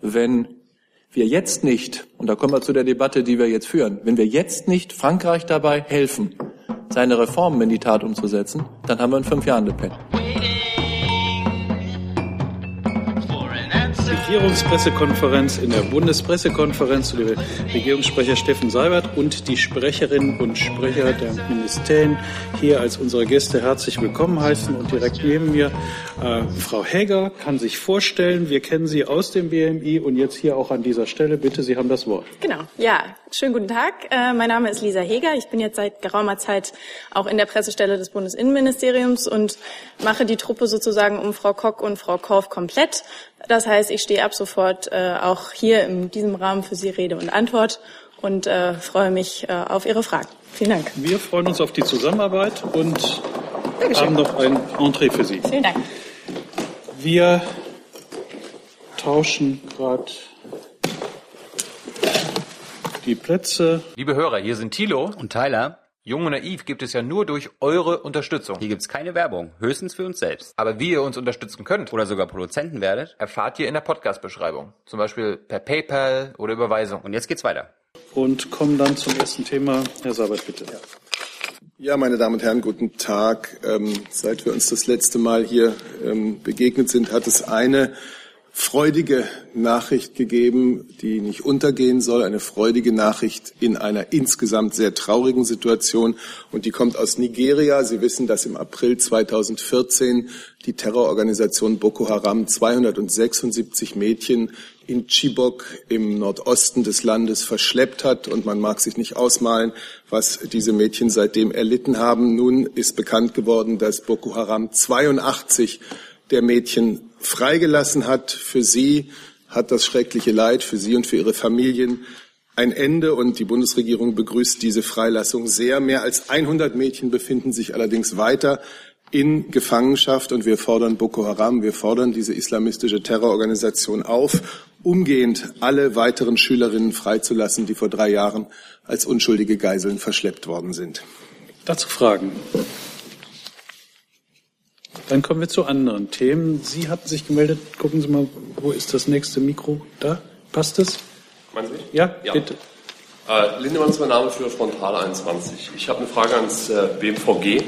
wenn wir jetzt nicht, und da kommen wir zu der Debatte, die wir jetzt führen, wenn wir jetzt nicht Frankreich dabei helfen, seine Reformen in die Tat umzusetzen, dann haben wir in fünf Jahren Le Pen. Regierungspressekonferenz in der Bundespressekonferenz zu Regierungssprecher Steffen Seibert und die Sprecherinnen und Sprecher der Ministerien hier als unsere Gäste herzlich willkommen heißen und direkt neben mir äh, Frau Häger kann sich vorstellen. Wir kennen Sie aus dem BMI und jetzt hier auch an dieser Stelle. Bitte, Sie haben das Wort. Genau. Ja, schönen guten Tag. Äh, mein Name ist Lisa Heger. Ich bin jetzt seit geraumer Zeit auch in der Pressestelle des Bundesinnenministeriums und mache die Truppe sozusagen um Frau Kock und Frau Korf komplett. Das heißt, ich stehe ab sofort äh, auch hier in diesem Rahmen für Sie Rede und Antwort und äh, freue mich auf Ihre Fragen. Vielen Dank. Wir freuen uns auf die Zusammenarbeit und Dankeschön. haben noch ein Entree für Sie. Vielen Dank. Wir tauschen gerade die Plätze. Liebe Hörer, hier sind Thilo und Tyler. Jung und naiv gibt es ja nur durch eure Unterstützung. Hier gibt es keine Werbung, höchstens für uns selbst. Aber wie ihr uns unterstützen könnt oder sogar Produzenten werdet, erfahrt ihr in der Podcast-Beschreibung. Zum Beispiel per PayPal oder Überweisung. Und jetzt geht's weiter. Und kommen dann zum ersten Thema. Herr Sabert, bitte. Ja. Ja, meine Damen und Herren, guten Tag. Ähm, seit wir uns das letzte Mal hier ähm, begegnet sind, hat es eine freudige Nachricht gegeben, die nicht untergehen soll, eine freudige Nachricht in einer insgesamt sehr traurigen Situation. Und die kommt aus Nigeria. Sie wissen, dass im April 2014 die Terrororganisation Boko Haram 276 Mädchen in Chibok im Nordosten des Landes verschleppt hat. Und man mag sich nicht ausmalen, was diese Mädchen seitdem erlitten haben. Nun ist bekannt geworden, dass Boko Haram 82 der Mädchen freigelassen hat. Für sie hat das schreckliche Leid, für sie und für ihre Familien ein Ende und die Bundesregierung begrüßt diese Freilassung sehr. Mehr als 100 Mädchen befinden sich allerdings weiter in Gefangenschaft und wir fordern Boko Haram, wir fordern diese islamistische Terrororganisation auf, umgehend alle weiteren Schülerinnen freizulassen, die vor drei Jahren als unschuldige Geiseln verschleppt worden sind. Dazu Fragen. Dann kommen wir zu anderen Themen. Sie hatten sich gemeldet. Gucken Sie mal, wo ist das nächste Mikro? Da? Passt es? Meinen Sie mich? Ja, ja. bitte. Äh, Lindemann ist mein Name für Frontal 21. Ich habe eine Frage ans äh, BMVG.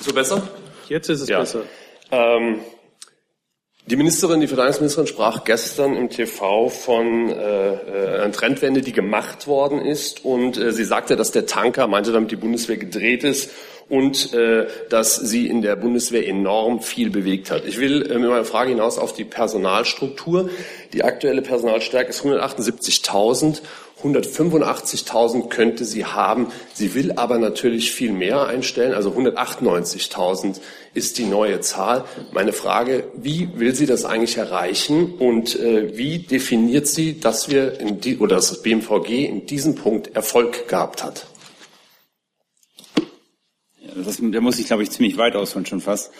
So besser? Jetzt ist es ja. besser. Ähm, die Ministerin, die Verteidigungsministerin sprach gestern im TV von äh, äh, einer Trendwende, die gemacht worden ist. Und äh, sie sagte, dass der Tanker, meinte damit die Bundeswehr, gedreht ist und äh, dass sie in der Bundeswehr enorm viel bewegt hat. Ich will äh, mit meiner Frage hinaus auf die Personalstruktur. Die aktuelle Personalstärke ist 178.000 185.000 könnte sie haben. Sie will aber natürlich viel mehr einstellen. Also 198.000 ist die neue Zahl. Meine Frage, wie will sie das eigentlich erreichen und äh, wie definiert sie, dass wir in die, oder das BMVG in diesem Punkt Erfolg gehabt hat? Das, da muss ich, glaube ich, ziemlich weit ausholen schon fast.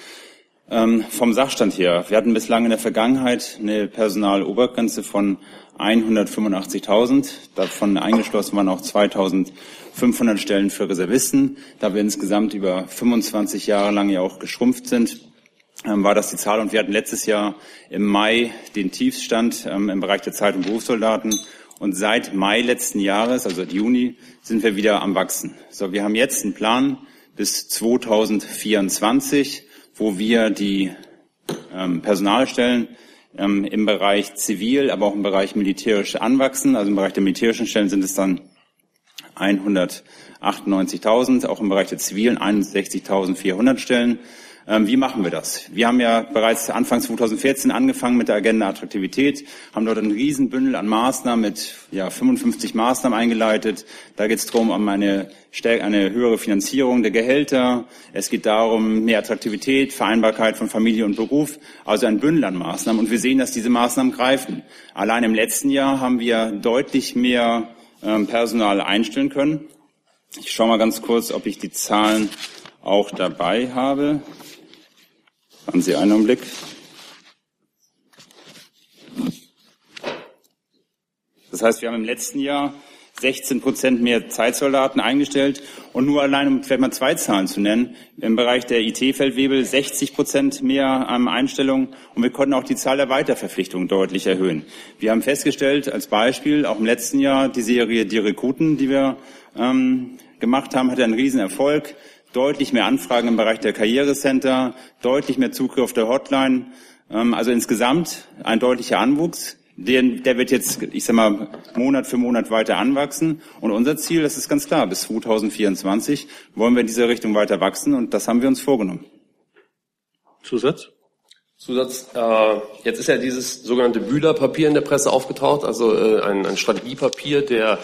Ähm, vom Sachstand her. Wir hatten bislang in der Vergangenheit eine Personalobergrenze von 185.000. Davon eingeschlossen waren auch 2.500 Stellen für Reservisten. Da wir insgesamt über 25 Jahre lang ja auch geschrumpft sind, ähm, war das die Zahl. Und wir hatten letztes Jahr im Mai den Tiefstand ähm, im Bereich der Zeit- und Berufssoldaten. Und seit Mai letzten Jahres, also Juni, sind wir wieder am Wachsen. So, wir haben jetzt einen Plan bis 2024 wo wir die ähm, Personalstellen ähm, im Bereich zivil, aber auch im Bereich militärisch anwachsen. Also im Bereich der militärischen Stellen sind es dann 198.000, auch im Bereich der zivilen 61.400 Stellen. Ähm, wie machen wir das? Wir haben ja bereits Anfang 2014 angefangen mit der Agenda Attraktivität, haben dort ein Riesenbündel an Maßnahmen mit ja, 55 Maßnahmen eingeleitet. Da geht es darum, um eine, eine höhere Finanzierung der Gehälter. Es geht darum, mehr Attraktivität, Vereinbarkeit von Familie und Beruf, also ein Bündel an Maßnahmen. Und wir sehen, dass diese Maßnahmen greifen. Allein im letzten Jahr haben wir deutlich mehr ähm, Personal einstellen können. Ich schaue mal ganz kurz, ob ich die Zahlen auch dabei habe. Haben Sie einen Augenblick? Das heißt, wir haben im letzten Jahr 16 Prozent mehr Zeitsoldaten eingestellt und nur allein, um vielleicht mal zwei Zahlen zu nennen, im Bereich der IT-Feldwebel 60 Prozent mehr Einstellungen und wir konnten auch die Zahl der Weiterverpflichtungen deutlich erhöhen. Wir haben festgestellt, als Beispiel, auch im letzten Jahr die Serie Die Rekruten, die wir ähm, gemacht haben, hatte einen Riesenerfolg. Deutlich mehr Anfragen im Bereich der Karrierecenter, deutlich mehr Zugriff auf der Hotline. Ähm, also insgesamt ein deutlicher Anwuchs. Den, der wird jetzt, ich sag mal, Monat für Monat weiter anwachsen. Und unser Ziel, das ist ganz klar, bis 2024 wollen wir in diese Richtung weiter wachsen und das haben wir uns vorgenommen. Zusatz? Zusatz, äh, jetzt ist ja dieses sogenannte Bühler-Papier in der Presse aufgetaucht, also äh, ein, ein Strategiepapier der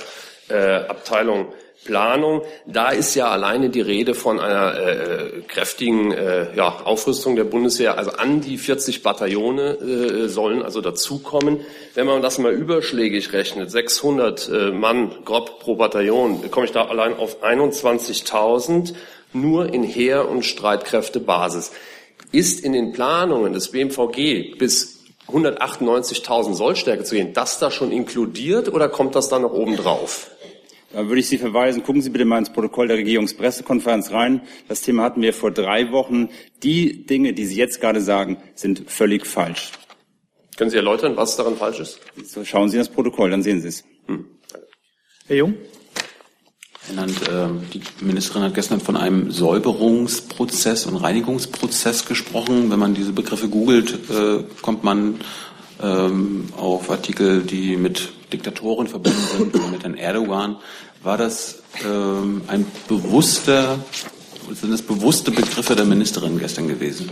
äh, Abteilung Planung. Da ist ja alleine die Rede von einer äh, kräftigen äh, ja, Aufrüstung der Bundeswehr. Also an die 40 Bataillone äh, sollen also dazukommen. Wenn man das mal überschlägig rechnet, 600 äh, Mann grob pro Bataillon, komme ich da allein auf 21.000 nur in Heer- und Streitkräftebasis. Ist in den Planungen des BMVG bis 198.000 Sollstärke zu gehen, das da schon inkludiert oder kommt das da noch oben drauf? Da würde ich Sie verweisen, gucken Sie bitte mal ins Protokoll der Regierungspressekonferenz rein. Das Thema hatten wir vor drei Wochen. Die Dinge, die Sie jetzt gerade sagen, sind völlig falsch. Können Sie erläutern, was daran falsch ist? So, schauen Sie in das Protokoll, dann sehen Sie es. Hm. Herr Jung? Herr Nant, ähm, die Ministerin hat gestern von einem Säuberungsprozess und Reinigungsprozess gesprochen. Wenn man diese Begriffe googelt, äh, kommt man ähm, auf Artikel, die mit Diktatoren verbunden sind mit Herrn Erdogan. War das ähm, ein bewusster, sind das bewusste Begriffe der Ministerin gestern gewesen?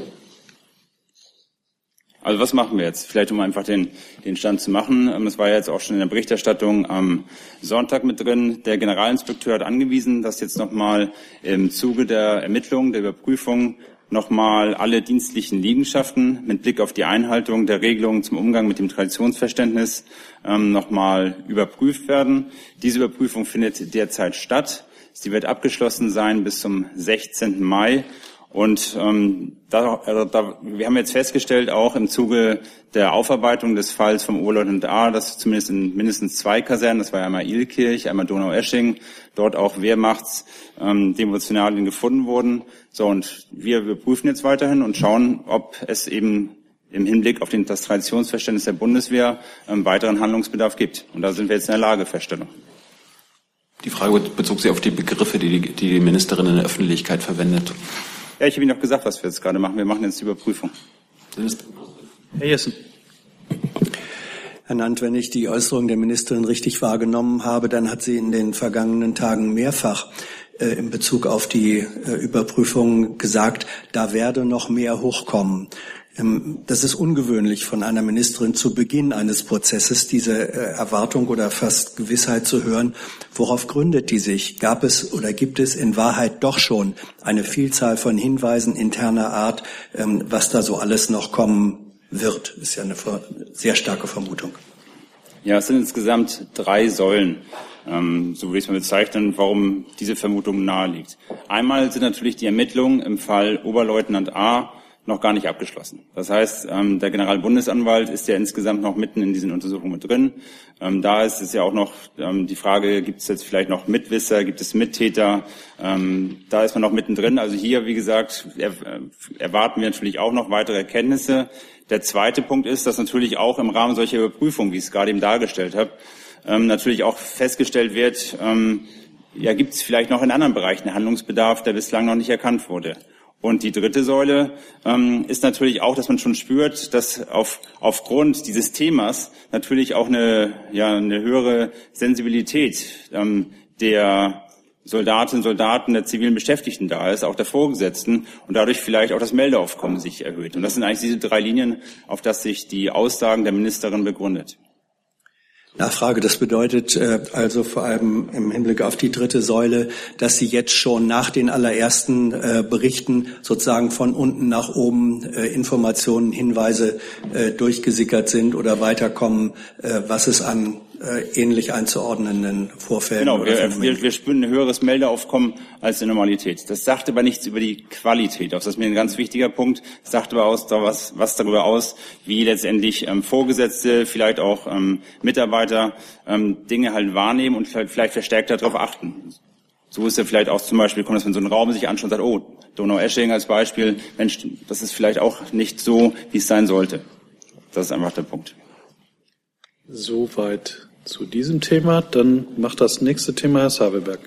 Also was machen wir jetzt? Vielleicht um einfach den, den Stand zu machen. Ähm, das war ja jetzt auch schon in der Berichterstattung am Sonntag mit drin. Der Generalinspekteur hat angewiesen, dass jetzt nochmal im Zuge der Ermittlung, der Überprüfung nochmal alle dienstlichen Liegenschaften mit Blick auf die Einhaltung der Regelungen zum Umgang mit dem Traditionsverständnis ähm, nochmal überprüft werden. Diese Überprüfung findet derzeit statt. Sie wird abgeschlossen sein bis zum 16. Mai. Und ähm, da, also da, wir haben jetzt festgestellt, auch im Zuge der Aufarbeitung des Falls vom Oberleutnant A, dass zumindest in mindestens zwei Kasernen, das war einmal Ilkirch, einmal Donauesching, dort auch Wehrmachts ähm, Devotionalien gefunden wurden. So, und wir, wir prüfen jetzt weiterhin und schauen, ob es eben im Hinblick auf den, das Traditionsverständnis der Bundeswehr ähm, weiteren Handlungsbedarf gibt. Und da sind wir jetzt in der Lagefeststellung. Die Frage bezog sich auf die Begriffe, die die, die Ministerin in der Öffentlichkeit verwendet. Ja, ich habe Ihnen doch gesagt, was wir jetzt gerade machen. Wir machen jetzt die Überprüfung. Herr Jessen. Herr Nant, wenn ich die Äußerung der Ministerin richtig wahrgenommen habe, dann hat sie in den vergangenen Tagen mehrfach äh, in Bezug auf die äh, Überprüfung gesagt, da werde noch mehr hochkommen. Ähm, das ist ungewöhnlich von einer Ministerin zu Beginn eines Prozesses, diese äh, Erwartung oder fast Gewissheit zu hören. Worauf gründet die sich? Gab es oder gibt es in Wahrheit doch schon eine Vielzahl von Hinweisen interner Art, ähm, was da so alles noch kommen wird? Ist ja eine sehr starke Vermutung. Ja, es sind insgesamt drei Säulen. Ähm, so würde ich es mal bezeichnen, warum diese Vermutung naheliegt. Einmal sind natürlich die Ermittlungen im Fall Oberleutnant A noch gar nicht abgeschlossen. Das heißt, ähm, der Generalbundesanwalt ist ja insgesamt noch mitten in diesen Untersuchungen mit drin. Ähm, da ist es ja auch noch ähm, die Frage, gibt es jetzt vielleicht noch Mitwisser, gibt es Mittäter? Ähm, da ist man noch mittendrin. Also hier, wie gesagt, er, äh, erwarten wir natürlich auch noch weitere Erkenntnisse. Der zweite Punkt ist, dass natürlich auch im Rahmen solcher Überprüfungen, wie ich es gerade eben dargestellt habe, ähm, natürlich auch festgestellt wird, ähm, ja, gibt es vielleicht noch in anderen Bereichen Handlungsbedarf, der bislang noch nicht erkannt wurde. Und die dritte Säule ähm, ist natürlich auch, dass man schon spürt, dass auf, aufgrund dieses Themas natürlich auch eine, ja, eine höhere Sensibilität ähm, der Soldatinnen, Soldaten, der zivilen Beschäftigten da ist, auch der Vorgesetzten und dadurch vielleicht auch das Meldeaufkommen sich erhöht. Und das sind eigentlich diese drei Linien, auf das sich die Aussagen der Ministerin begründet. Nachfrage. Das bedeutet äh, also vor allem im Hinblick auf die dritte Säule, dass Sie jetzt schon nach den allerersten äh, Berichten sozusagen von unten nach oben äh, Informationen, Hinweise äh, durchgesickert sind oder weiterkommen, äh, was es an ähnlich einzuordnenden Vorfällen. Genau, wir, wir, wir spüren ein höheres Meldeaufkommen als in Normalität. Das sagt aber nichts über die Qualität aus. Das ist mir ein ganz wichtiger Punkt. Das sagt aber aus, was, was darüber aus, wie letztendlich ähm, Vorgesetzte, vielleicht auch ähm, Mitarbeiter ähm, Dinge halt wahrnehmen und vielleicht, vielleicht verstärkt darauf achten. So ist ja vielleicht auch zum Beispiel, kommt das, wenn so ein Raum sich anschaut und sagt, oh, Donau-Esching als Beispiel, Mensch, das ist vielleicht auch nicht so, wie es sein sollte. Das ist einfach der Punkt. Soweit zu diesem Thema. Dann macht das nächste Thema Herr Sabelberg.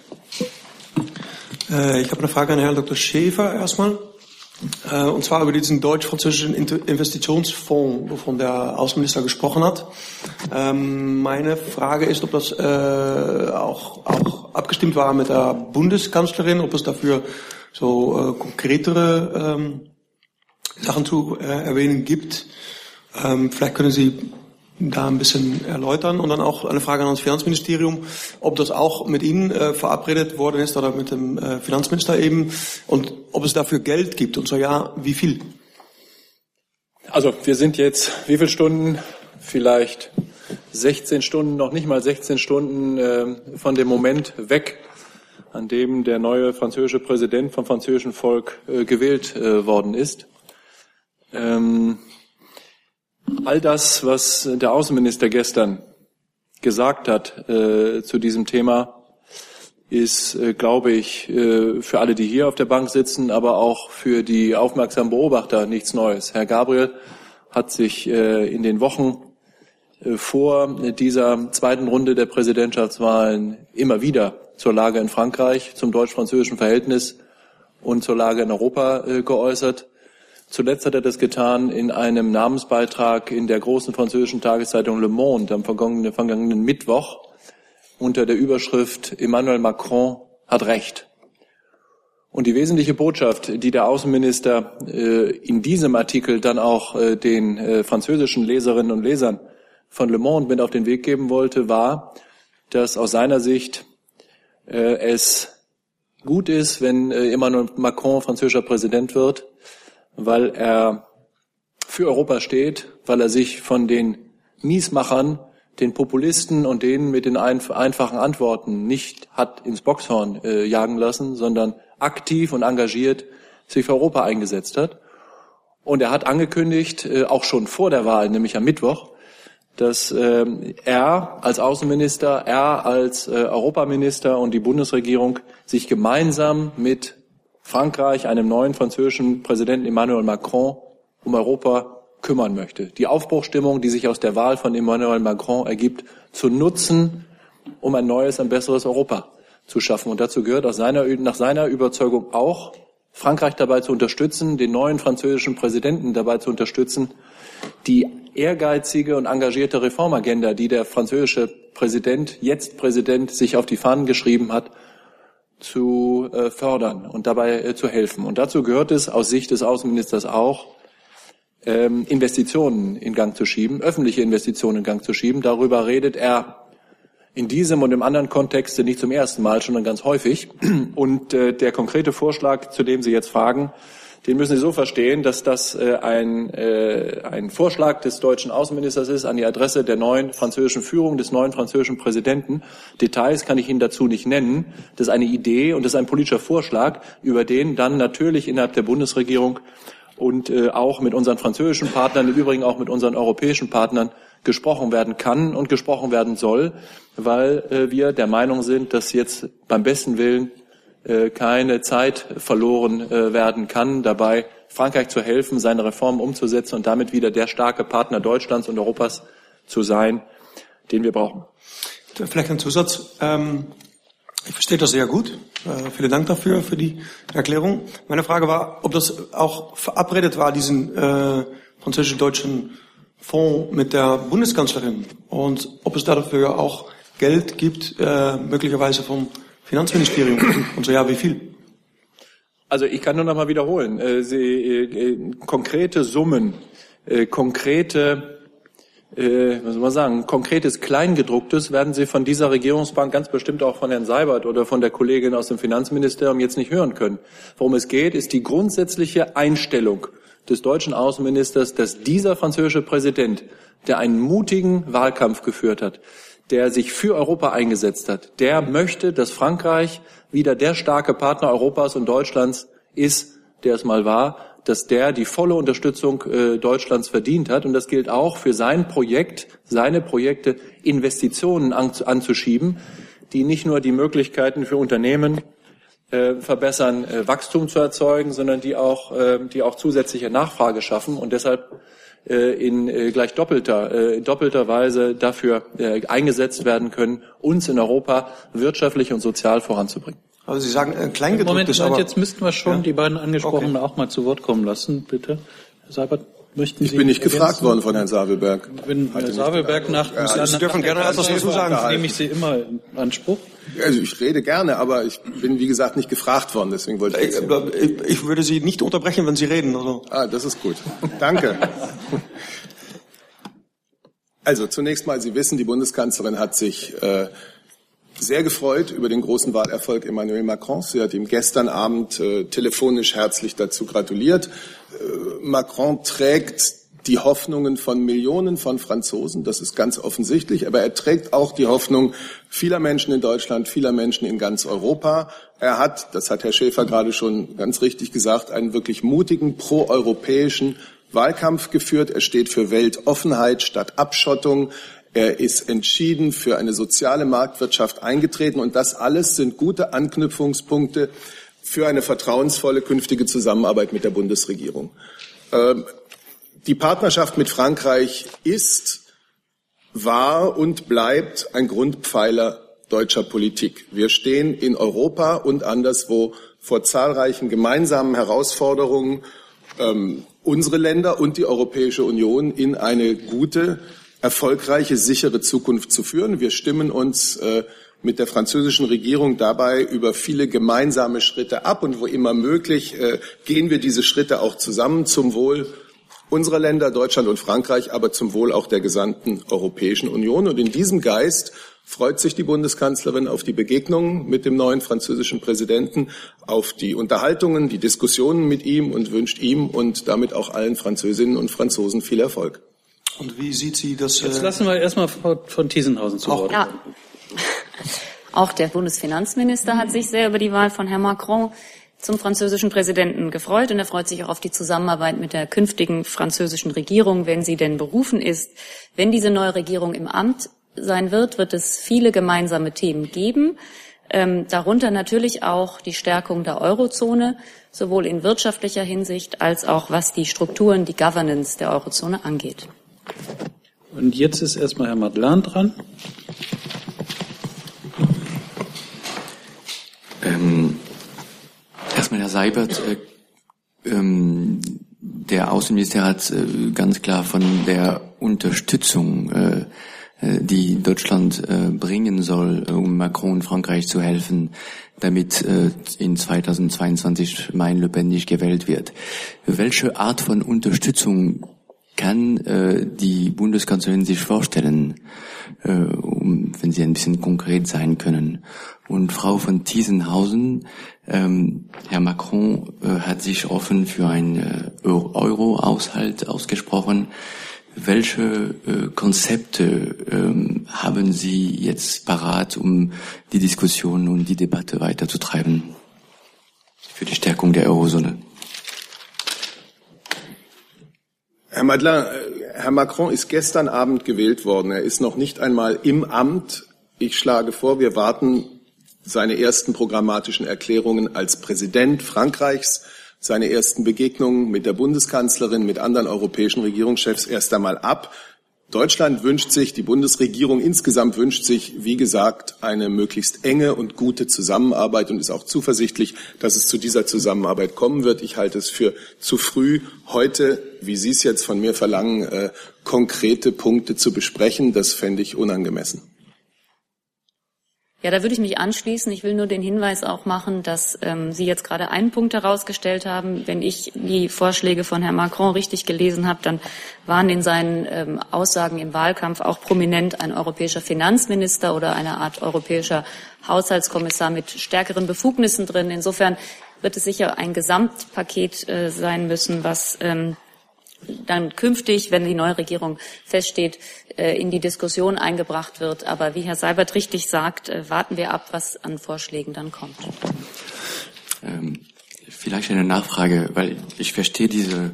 Äh, ich habe eine Frage an Herrn Dr. Schäfer erstmal. Äh, und zwar über diesen deutsch-französischen Investitionsfonds, wovon der Außenminister gesprochen hat. Ähm, meine Frage ist, ob das äh, auch, auch abgestimmt war mit der Bundeskanzlerin, ob es dafür so konkretere ähm, Sachen zu erwähnen gibt. Ähm, vielleicht können Sie da ein bisschen erläutern und dann auch eine Frage an das Finanzministerium, ob das auch mit Ihnen äh, verabredet worden ist oder mit dem äh, Finanzminister eben und ob es dafür Geld gibt und so ja, wie viel? Also wir sind jetzt wie viele Stunden? Vielleicht 16 Stunden, noch nicht mal 16 Stunden äh, von dem Moment weg, an dem der neue französische Präsident vom französischen Volk äh, gewählt äh, worden ist. Ähm, All das, was der Außenminister gestern gesagt hat äh, zu diesem Thema, ist, äh, glaube ich, äh, für alle, die hier auf der Bank sitzen, aber auch für die aufmerksamen Beobachter nichts Neues. Herr Gabriel hat sich äh, in den Wochen äh, vor dieser zweiten Runde der Präsidentschaftswahlen immer wieder zur Lage in Frankreich, zum deutsch-französischen Verhältnis und zur Lage in Europa äh, geäußert. Zuletzt hat er das getan in einem Namensbeitrag in der großen französischen Tageszeitung Le Monde am vergangenen, vergangenen Mittwoch unter der Überschrift Emmanuel Macron hat Recht. Und die wesentliche Botschaft, die der Außenminister äh, in diesem Artikel dann auch äh, den äh, französischen Leserinnen und Lesern von Le Monde mit auf den Weg geben wollte, war, dass aus seiner Sicht äh, es gut ist, wenn äh, Emmanuel Macron französischer Präsident wird, weil er für Europa steht, weil er sich von den Miesmachern, den Populisten und denen mit den einfachen Antworten nicht hat ins Boxhorn äh, jagen lassen, sondern aktiv und engagiert sich für Europa eingesetzt hat. Und er hat angekündigt, äh, auch schon vor der Wahl, nämlich am Mittwoch, dass äh, er als Außenminister, er als äh, Europaminister und die Bundesregierung sich gemeinsam mit Frankreich, einem neuen französischen Präsidenten Emmanuel Macron, um Europa kümmern möchte. Die Aufbruchstimmung, die sich aus der Wahl von Emmanuel Macron ergibt, zu nutzen, um ein neues, ein besseres Europa zu schaffen. Und dazu gehört aus seiner, nach seiner Überzeugung auch, Frankreich dabei zu unterstützen, den neuen französischen Präsidenten dabei zu unterstützen, die ehrgeizige und engagierte Reformagenda, die der französische Präsident, jetzt Präsident, sich auf die Fahnen geschrieben hat, zu äh, fördern und dabei äh, zu helfen. Und dazu gehört es aus Sicht des Außenministers auch, ähm, Investitionen in Gang zu schieben, öffentliche Investitionen in Gang zu schieben. Darüber redet er in diesem und im anderen Kontexte nicht zum ersten Mal, sondern ganz häufig. Und äh, der konkrete Vorschlag, zu dem Sie jetzt fragen, den müssen Sie so verstehen, dass das äh, ein, äh, ein Vorschlag des deutschen Außenministers ist an die Adresse der neuen französischen Führung, des neuen französischen Präsidenten. Details kann ich Ihnen dazu nicht nennen. Das ist eine Idee und das ist ein politischer Vorschlag, über den dann natürlich innerhalb der Bundesregierung und äh, auch mit unseren französischen Partnern, im Übrigen auch mit unseren europäischen Partnern gesprochen werden kann und gesprochen werden soll, weil äh, wir der Meinung sind, dass jetzt beim besten Willen keine Zeit verloren äh, werden kann, dabei Frankreich zu helfen, seine Reformen umzusetzen und damit wieder der starke Partner Deutschlands und Europas zu sein, den wir brauchen. Vielleicht ein Zusatz. Ähm, ich verstehe das sehr gut. Äh, vielen Dank dafür, für die Erklärung. Meine Frage war, ob das auch verabredet war, diesen äh, französisch-deutschen Fonds mit der Bundeskanzlerin und ob es dafür auch Geld gibt, äh, möglicherweise vom Finanzministerium. Und so ja, wie viel? Also ich kann nur noch mal wiederholen. Äh, Sie, äh, konkrete Summen, äh, konkrete, äh, was soll man sagen, konkretes Kleingedrucktes werden Sie von dieser Regierungsbank ganz bestimmt auch von Herrn Seibert oder von der Kollegin aus dem Finanzministerium jetzt nicht hören können. Worum es geht, ist die grundsätzliche Einstellung des deutschen Außenministers, dass dieser französische Präsident, der einen mutigen Wahlkampf geführt hat, der sich für Europa eingesetzt hat, der möchte, dass Frankreich wieder der starke Partner Europas und Deutschlands ist, der es mal war, dass der die volle Unterstützung äh, Deutschlands verdient hat. Und das gilt auch für sein Projekt, seine Projekte, Investitionen an, anzuschieben, die nicht nur die Möglichkeiten für Unternehmen äh, verbessern, äh, Wachstum zu erzeugen, sondern die auch, äh, die auch zusätzliche Nachfrage schaffen und deshalb in äh, gleich doppelter, äh, doppelter Weise dafür äh, eingesetzt werden können, uns in Europa wirtschaftlich und sozial voranzubringen. Also Sie sagen äh, Kleingedrucktes, Moment, Moment, aber jetzt müssten wir schon Ja? die beiden Angesprochenen Okay. auch mal zu Wort kommen lassen, bitte. Herr Seibert, möchten Ich Sie bin nicht ergänzen? gefragt worden von Herrn Sabelberg. Wenn Herr Sabelberg nach, Ja, nach, Sie dürfen gerne etwas dazu sagen. nehme ich Sie immer in Anspruch. Also ich rede gerne, aber ich bin, wie gesagt, nicht gefragt worden, deswegen wollte ich Ich, jetzt... ich, ich würde Sie nicht unterbrechen, wenn Sie reden. Also. Ah, das ist gut. Danke. Also zunächst mal, Sie wissen, die Bundeskanzlerin hat sich äh, sehr gefreut über den großen Wahlerfolg Emmanuel Macrons. Sie hat ihm gestern Abend äh, telefonisch herzlich dazu gratuliert. Äh, Macron trägt die Hoffnungen von Millionen von Franzosen, das ist ganz offensichtlich, aber er trägt auch die Hoffnung vieler Menschen in Deutschland, vieler Menschen in ganz Europa. Er hat, das hat Herr Schäfer gerade schon ganz richtig gesagt, einen wirklich mutigen proeuropäischen Wahlkampf geführt. Er steht für Weltoffenheit statt Abschottung. Er ist entschieden für eine soziale Marktwirtschaft eingetreten. Und das alles sind gute Anknüpfungspunkte für eine vertrauensvolle künftige Zusammenarbeit mit der Bundesregierung. Ähm, die Partnerschaft mit Frankreich ist, war und bleibt ein Grundpfeiler deutscher Politik. Wir stehen in Europa und anderswo vor zahlreichen gemeinsamen Herausforderungen, ähm, unsere Länder und die Europäische Union in eine gute, erfolgreiche, sichere Zukunft zu führen. Wir stimmen uns äh, mit der französischen Regierung dabei über viele gemeinsame Schritte ab und wo immer möglich äh, gehen wir diese Schritte auch zusammen zum Wohl unserer Länder, Deutschland und Frankreich, aber zum Wohl auch der gesamten Europäischen Union. Und in diesem Geist freut sich die Bundeskanzlerin auf die Begegnungen mit dem neuen französischen Präsidenten, auf die Unterhaltungen, die Diskussionen mit ihm und wünscht ihm und damit auch allen Französinnen und Franzosen viel Erfolg. Und wie sieht sie das? Jetzt Äh, lassen wir erstmal Frau von Thiesenhausen zu Wort. Ja. Auch der Bundesfinanzminister hat sich sehr über die Wahl von Herrn Macron zum französischen Präsidenten gefreut und er freut sich auch auf die Zusammenarbeit mit der künftigen französischen Regierung, wenn sie denn berufen ist. Wenn diese neue Regierung im Amt sein wird, wird es viele gemeinsame Themen geben, ähm, darunter natürlich auch die Stärkung der Eurozone, sowohl in wirtschaftlicher Hinsicht als auch was die Strukturen, die Governance der Eurozone angeht. Und jetzt ist erstmal Herr Madlan dran. Ähm, erstmal Herr Seibert, äh, ähm, der Außenminister hat äh, ganz klar von der Unterstützung, äh, äh, die Deutschland äh, bringen soll, äh, um Macron Frankreich zu helfen, damit in 2022 Marine Le Pen nicht gewählt wird. Welche Art von Unterstützung kann die Bundeskanzlerin sich vorstellen, um, wenn Sie ein bisschen konkret sein können? Und Frau von Thiesenhausen, ähm, Herr Macron äh, hat sich offen für einen äh, Euro-Haushalt ausgesprochen. Welche äh, Konzepte ähm, haben Sie jetzt parat, um die Diskussion und die Debatte weiterzutreiben für die Stärkung der Eurozone? Herr Madeleine, äh, Herr Macron ist gestern Abend gewählt worden. Er ist noch nicht einmal im Amt. Ich schlage vor, wir warten seine ersten programmatischen Erklärungen als Präsident Frankreichs, seine ersten Begegnungen mit der Bundeskanzlerin, mit anderen europäischen Regierungschefs erst einmal ab. Deutschland wünscht sich, die Bundesregierung insgesamt wünscht sich, wie gesagt, eine möglichst enge und gute Zusammenarbeit und ist auch zuversichtlich, dass es zu dieser Zusammenarbeit kommen wird. Ich halte es für zu früh, heute, wie Sie es jetzt von mir verlangen, äh, konkrete Punkte zu besprechen. Das fände ich unangemessen. Ja, da würde ich mich anschließen. Ich will nur den Hinweis auch machen, dass ähm, Sie jetzt gerade einen Punkt herausgestellt haben. Wenn ich die Vorschläge von Herrn Macron richtig gelesen habe, dann waren in seinen ähm, Aussagen im Wahlkampf auch prominent ein europäischer Finanzminister oder eine Art europäischer Haushaltskommissar mit stärkeren Befugnissen drin. Insofern wird es sicher ein Gesamtpaket äh, sein müssen, was ähm, dann künftig, wenn die neue Regierung feststeht, äh, in die Diskussion eingebracht wird. Aber wie Herr Seibert richtig sagt, äh, warten wir ab, was an Vorschlägen dann kommt. Ähm, vielleicht eine Nachfrage, weil ich verstehe diese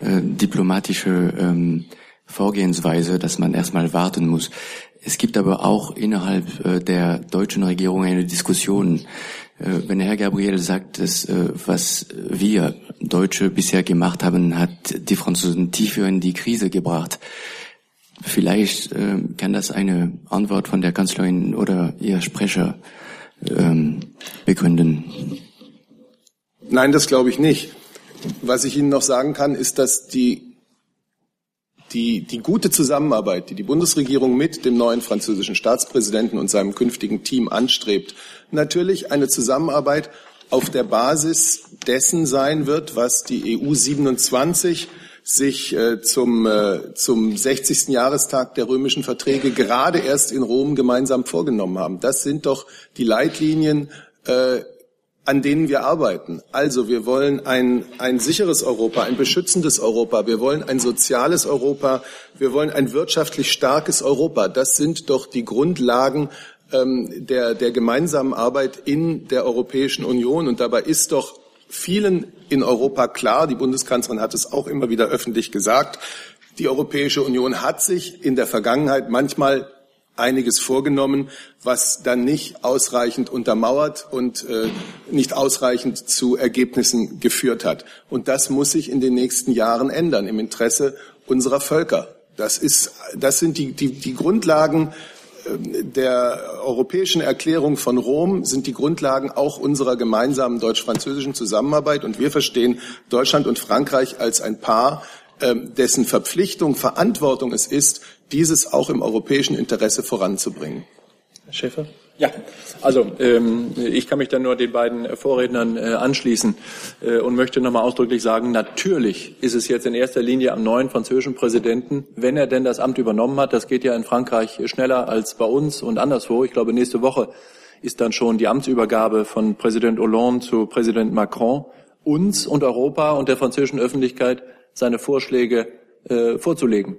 äh, diplomatische ähm, Vorgehensweise, dass man erstmal warten muss. Es gibt aber auch innerhalb äh, der deutschen Regierung eine Diskussion. Äh, wenn Herr Gabriel sagt, dass äh, was wir Deutsche bisher gemacht haben, hat die Franzosen tiefer in die Krise gebracht. Vielleicht äh, kann das eine Antwort von der Kanzlerin oder ihr Sprecher ähm, begründen. Nein, das glaube ich nicht. Was ich Ihnen noch sagen kann, ist, dass die die, die gute Zusammenarbeit, die die Bundesregierung mit dem neuen französischen Staatspräsidenten und seinem künftigen Team anstrebt, natürlich eine Zusammenarbeit auf der Basis dessen sein wird, was die EU 27 sich äh, zum, äh, zum 60. Jahrestag der römischen Verträge gerade erst in Rom gemeinsam vorgenommen haben. Das sind doch die Leitlinien äh, an denen wir arbeiten. Also wir wollen ein, ein sicheres Europa, ein beschützendes Europa, wir wollen ein soziales Europa, wir wollen ein wirtschaftlich starkes Europa. Das sind doch die Grundlagen ähm, der, der gemeinsamen Arbeit in der Europäischen Union. Und dabei ist doch vielen in Europa klar, die Bundeskanzlerin hat es auch immer wieder öffentlich gesagt, die Europäische Union hat sich in der Vergangenheit manchmal einiges vorgenommen, was dann nicht ausreichend untermauert und äh, nicht ausreichend zu Ergebnissen geführt hat. Und das muss sich in den nächsten Jahren ändern im Interesse unserer Völker. Das, ist, das sind die, die, die Grundlagen ähm, der europäischen Erklärung von Rom sind die Grundlagen auch unserer gemeinsamen deutsch-französischen Zusammenarbeit. Und wir verstehen Deutschland und Frankreich als ein Paar, ähm, dessen Verpflichtung, Verantwortung es ist, dieses auch im europäischen Interesse voranzubringen. Herr Schäfer? Ja, also ähm, ich kann mich dann nur den beiden Vorrednern äh, anschließen äh, und möchte nochmal ausdrücklich sagen, natürlich ist es jetzt in erster Linie am neuen französischen Präsidenten, wenn er denn das Amt übernommen hat, das geht ja in Frankreich schneller als bei uns und anderswo. Ich glaube, nächste Woche ist dann schon die Amtsübergabe von Präsident Hollande zu Präsident Macron, uns und Europa und der französischen Öffentlichkeit seine Vorschläge äh, vorzulegen.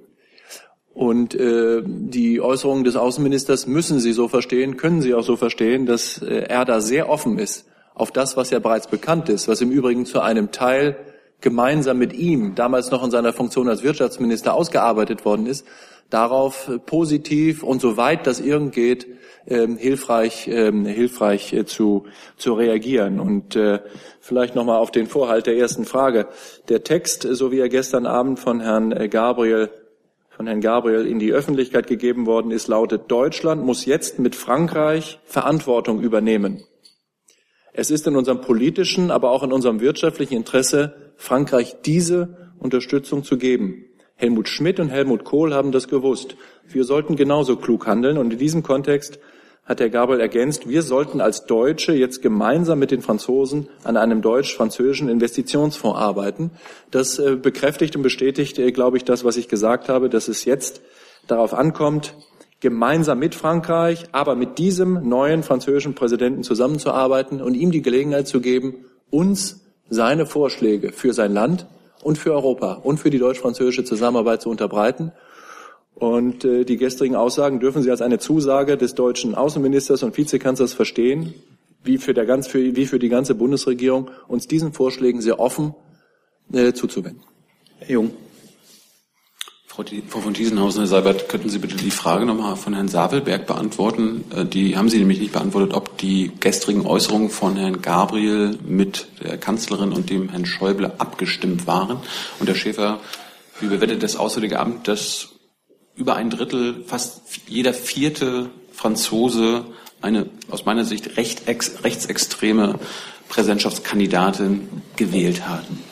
Und äh, die Äußerungen des Außenministers müssen Sie so verstehen, können Sie auch so verstehen, dass äh, er da sehr offen ist auf das, was ja bereits bekannt ist, was im Übrigen zu einem Teil gemeinsam mit ihm, damals noch in seiner Funktion als Wirtschaftsminister, ausgearbeitet worden ist, darauf positiv und soweit das irgend geht, äh, hilfreich, äh, hilfreich äh, zu, zu reagieren. Und äh, vielleicht nochmal auf den Vorhalt der ersten Frage. Der Text, so wie er gestern Abend von Herrn äh, Gabriel von Herrn Gabriel in die Öffentlichkeit gegeben worden ist, lautet, Deutschland muss jetzt mit Frankreich Verantwortung übernehmen. Es ist in unserem politischen, aber auch in unserem wirtschaftlichen Interesse, Frankreich diese Unterstützung zu geben. Helmut Schmidt und Helmut Kohl haben das gewusst. Wir sollten genauso klug handeln und in diesem Kontext hat Herr Gabel ergänzt, wir sollten als Deutsche jetzt gemeinsam mit den Franzosen an einem deutsch-französischen Investitionsfonds arbeiten. Das äh, bekräftigt und bestätigt, äh, glaube ich, das, was ich gesagt habe, dass es jetzt darauf ankommt, gemeinsam mit Frankreich, aber mit diesem neuen französischen Präsidenten zusammenzuarbeiten und ihm die Gelegenheit zu geben, uns seine Vorschläge für sein Land und für Europa und für die deutsch-französische Zusammenarbeit zu unterbreiten und äh, die gestrigen Aussagen dürfen Sie als eine Zusage des deutschen Außenministers und Vizekanzlers verstehen, wie für, der ganz, für, wie für die ganze Bundesregierung, uns diesen Vorschlägen sehr offen äh, zuzuwenden. Herr Jung. Frau, Frau von Thiesenhausen, Herr Seibert, könnten Sie bitte die Frage nochmal von Herrn Sabelberg beantworten? Äh, die haben Sie nämlich nicht beantwortet, ob die gestrigen Äußerungen von Herrn Gabriel mit der Kanzlerin und dem Herrn Schäuble abgestimmt waren. Und Herr Schäfer, wie bewertet das Auswärtige Amt das über ein Drittel, fast jeder vierte Franzose eine aus meiner Sicht recht ex, rechtsextreme Präsidentschaftskandidatin gewählt haben.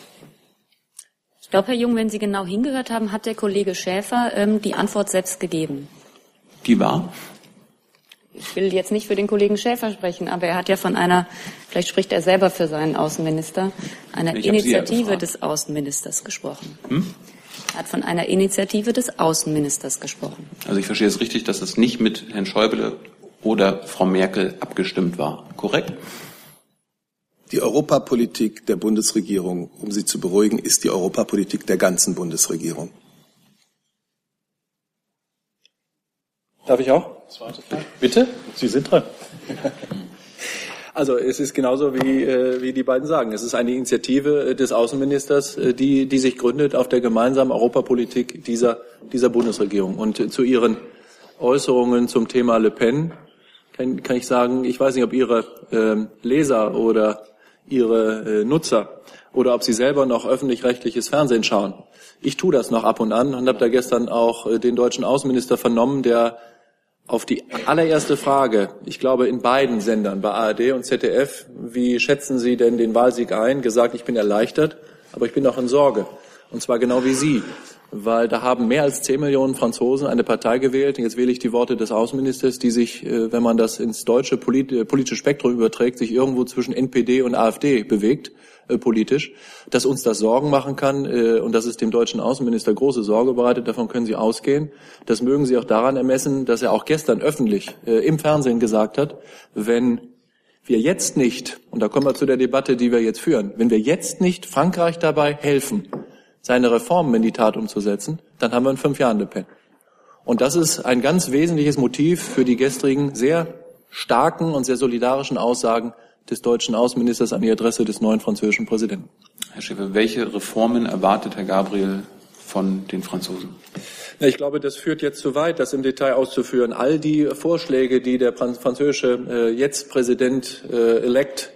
Ich glaube, Herr Jung, wenn Sie genau hingehört haben, hat der Kollege Schäfer ähm, die Antwort selbst gegeben. Die war? Ich will jetzt nicht für den Kollegen Schäfer sprechen, aber er hat ja von einer, vielleicht spricht er selber für seinen Außenminister, einer Initiative des Außenministers gesprochen. Hm? Er hat von einer Initiative des Außenministers gesprochen. Also ich verstehe es richtig, dass es nicht mit Herrn Schäuble oder Frau Merkel abgestimmt war. Korrekt? Die Europapolitik der Bundesregierung, um Sie zu beruhigen, ist die Europapolitik der ganzen Bundesregierung. Darf ich auch? Zweite Frage. Bitte? Sie sind dran. Also es ist genauso wie, äh, wie die beiden sagen. Es ist eine Initiative äh, des Außenministers, äh, die, die sich gründet auf der gemeinsamen Europapolitik dieser, dieser Bundesregierung. Und äh, zu Ihren Äußerungen zum Thema Le Pen kann, kann ich sagen, ich weiß nicht, ob Ihre ähm, Leser oder Ihre äh, Nutzer oder ob Sie selber noch öffentlich-rechtliches Fernsehen schauen. Ich tue das noch ab und an und habe da gestern auch äh, den deutschen Außenminister vernommen, der auf die allererste Frage, ich glaube in beiden Sendern, bei ARD und ZDF, wie schätzen Sie denn den Wahlsieg ein, gesagt, ich bin erleichtert, aber ich bin auch in Sorge. Und zwar genau wie Sie, weil da haben mehr als zehn Millionen Franzosen eine Partei gewählt. Und jetzt wähle ich die Worte des Außenministers, die sich, äh, wenn man das ins deutsche äh, politische Spektrum überträgt, sich irgendwo zwischen NPD und AfD bewegt äh, politisch, dass uns das Sorgen machen kann und dass es dem deutschen Außenminister große Sorge bereitet, davon können Sie ausgehen. Das mögen Sie auch daran ermessen, dass er auch gestern öffentlich im Fernsehen gesagt hat, wenn wir jetzt nicht, und da kommen wir zu der Debatte, die wir jetzt führen, wenn wir jetzt nicht Frankreich dabei helfen, seine Reformen in die Tat umzusetzen, dann haben wir in fünf Jahren Le Pen. Und das ist ein ganz wesentliches Motiv für die gestrigen sehr starken und sehr solidarischen Aussagen des deutschen Außenministers an die Adresse des neuen französischen Präsidenten. Herr Schäfer, welche Reformen erwartet Herr Gabriel von den Franzosen? Ich glaube, das führt jetzt zu weit, das im Detail auszuführen. All die Vorschläge, die der französische äh, jetzt Präsident äh, elect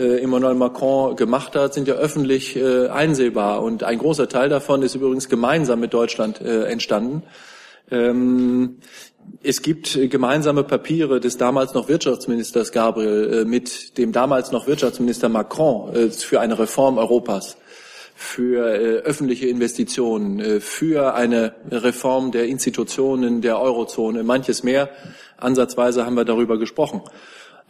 äh, Emmanuel Macron gemacht hat, sind ja öffentlich äh, einsehbar. Und ein großer Teil davon ist übrigens gemeinsam mit Deutschland äh, entstanden. Ähm, es gibt gemeinsame Papiere des damals noch Wirtschaftsministers Gabriel äh, mit dem damals noch Wirtschaftsminister Macron äh, für eine Reform Europas, für äh, öffentliche Investitionen, für eine Reform der Institutionen der Eurozone, manches mehr. Ansatzweise haben wir darüber gesprochen.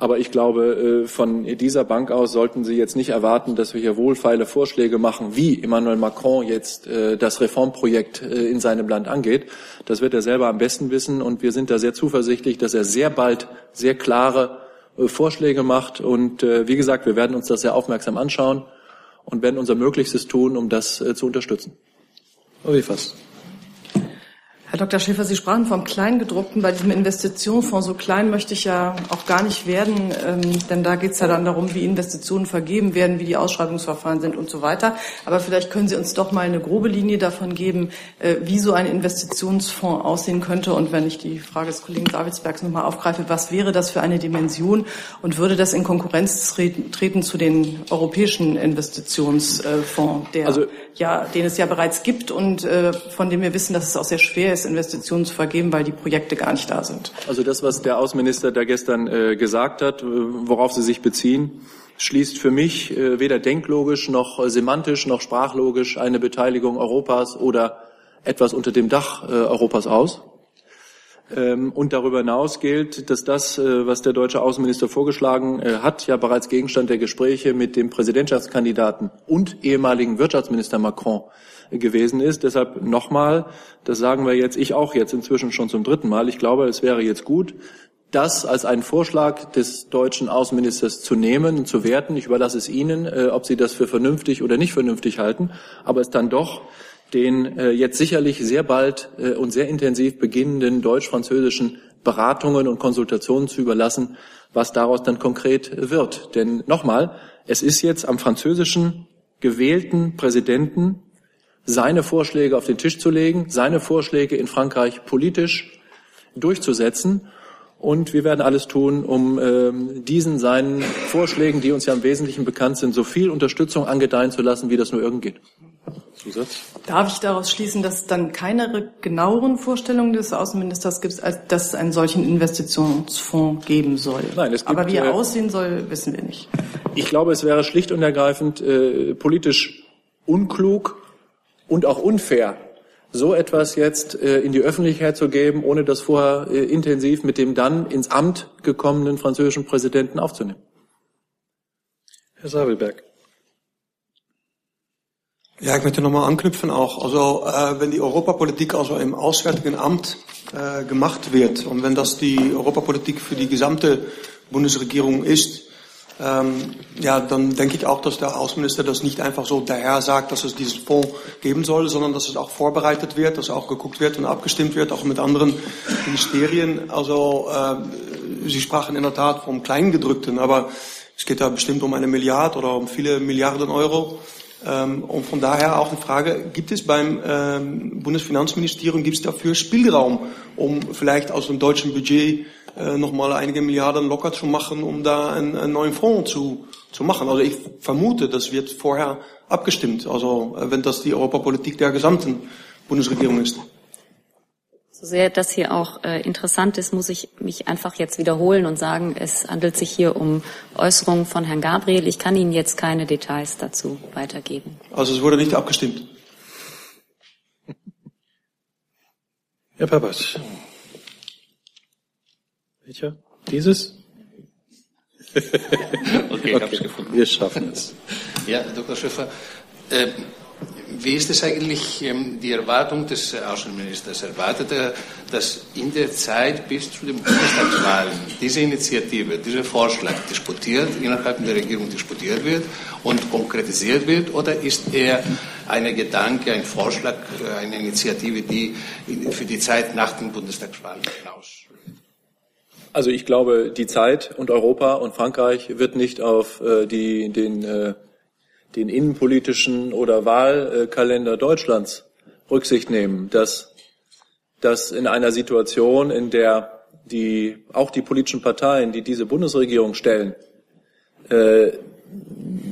Aber ich glaube, äh, von dieser Bank aus sollten Sie jetzt nicht erwarten, dass wir hier wohlfeile Vorschläge machen, wie Emmanuel Macron jetzt äh, das Reformprojekt äh, in seinem Land angeht. Das wird er selber am besten wissen. Und wir sind da sehr zuversichtlich, dass er sehr bald sehr klare Vorschläge macht. Und wie gesagt, wir werden uns das sehr aufmerksam anschauen und werden unser Möglichstes tun, um das zu unterstützen. Wie fast. Herr Dr. Schäfer, Sie sprachen vom Kleingedruckten. Bei diesem Investitionsfonds, so klein möchte ich ja auch gar nicht werden, ähm, denn da geht es ja dann darum, wie Investitionen vergeben werden, wie die Ausschreibungsverfahren sind und so weiter. Aber vielleicht können Sie uns doch mal eine grobe Linie davon geben, äh, wie so ein Investitionsfonds aussehen könnte. Und wenn ich die Frage des Kollegen Davidsbergs nochmal aufgreife, was wäre das für eine Dimension und würde das in Konkurrenz treten, zu den europäischen Investitionsfonds, der, also, ja, den es ja bereits gibt und äh, von dem wir wissen, dass es auch sehr schwer ist, Investitionen zu vergeben, weil die Projekte gar nicht da sind. Also das, was der Außenminister da gestern äh, gesagt hat, äh, worauf Sie sich beziehen, schließt für mich äh, weder denklogisch noch äh, semantisch noch sprachlogisch eine Beteiligung Europas oder etwas unter dem Dach äh, Europas aus. Ähm, und darüber hinaus gilt, dass das, äh, was der deutsche Außenminister vorgeschlagen hat, ja bereits Gegenstand der Gespräche mit dem Präsidentschaftskandidaten und ehemaligen Wirtschaftsminister Macron gewesen ist. Deshalb nochmal, das sagen wir jetzt, ich auch jetzt inzwischen schon zum dritten Mal. Ich glaube, es wäre jetzt gut, das als einen Vorschlag des deutschen Außenministers zu nehmen und zu werten. Ich überlasse es Ihnen, äh, ob Sie das für vernünftig oder nicht vernünftig halten, aber es dann doch den äh, jetzt sicherlich sehr bald äh, und sehr intensiv beginnenden deutsch-französischen Beratungen und Konsultationen zu überlassen, was daraus dann konkret wird. Denn nochmal, es ist jetzt am französischen gewählten Präsidenten seine Vorschläge auf den Tisch zu legen, seine Vorschläge in Frankreich politisch durchzusetzen. Und wir werden alles tun, um ähm, diesen seinen Vorschlägen, die uns ja im Wesentlichen bekannt sind, so viel Unterstützung angedeihen zu lassen, wie das nur irgend geht. Zusatz? Darf ich daraus schließen, dass es dann keine genaueren Vorstellungen des Außenministers gibt, als dass es einen solchen Investitionsfonds geben soll? Nein, es gibt, Aber wie er äh, aussehen soll, wissen wir nicht. Ich glaube, es wäre schlicht und ergreifend äh, politisch unklug, und auch unfair, so etwas jetzt äh, in die Öffentlichkeit zu geben, ohne das vorher äh, intensiv mit dem dann ins Amt gekommenen französischen Präsidenten aufzunehmen. Herr Sabelberg. Ja, ich möchte nochmal anknüpfen auch. Also äh, wenn die Europapolitik also im Auswärtigen Amt äh, gemacht wird und wenn das die Europapolitik für die gesamte Bundesregierung ist, ähm, ja, dann denke ich auch, dass der Außenminister das nicht einfach so daher sagt, dass es diesen Fonds geben soll, sondern dass es auch vorbereitet wird, dass auch geguckt wird und abgestimmt wird, auch mit anderen Ministerien. Also äh, Sie sprachen in der Tat vom Kleingedrückten, aber es geht da bestimmt um eine Milliarde oder um viele Milliarden Euro. Ähm, und von daher auch eine Frage, gibt es beim ähm, Bundesfinanzministerium, gibt es dafür Spielraum, um vielleicht aus dem deutschen Budget äh, nochmal einige Milliarden locker zu machen, um da einen, einen neuen Fonds zu, zu machen. Also ich vermute, das wird vorher abgestimmt, also äh, wenn das die Europapolitik der gesamten Bundesregierung ist. So sehr das hier auch äh, interessant ist, muss ich mich einfach jetzt wiederholen und sagen, es handelt sich hier um Äußerungen von Herrn Gabriel. Ich kann Ihnen jetzt keine Details dazu weitergeben. Also es wurde nicht abgestimmt. Herr Papas. Welcher? Dieses? okay, ich habe es gefunden. Wir schaffen es. Ja, Dr. Schäfer, äh, wie ist es eigentlich ähm, die Erwartung des Außenministers? Erwartet er, dass in der Zeit bis zu den Bundestagswahlen diese Initiative, dieser Vorschlag diskutiert, innerhalb der Regierung diskutiert wird und konkretisiert wird? Oder ist er ein Gedanke, ein Vorschlag, eine Initiative, die für die Zeit nach den Bundestagswahlen hinaus also ich glaube, die Zeit und Europa und Frankreich wird nicht auf äh, die, den, äh, den innenpolitischen oder Wahlkalender Deutschlands Rücksicht nehmen, dass, dass in einer Situation, in der die, auch die politischen Parteien, die diese Bundesregierung stellen, äh,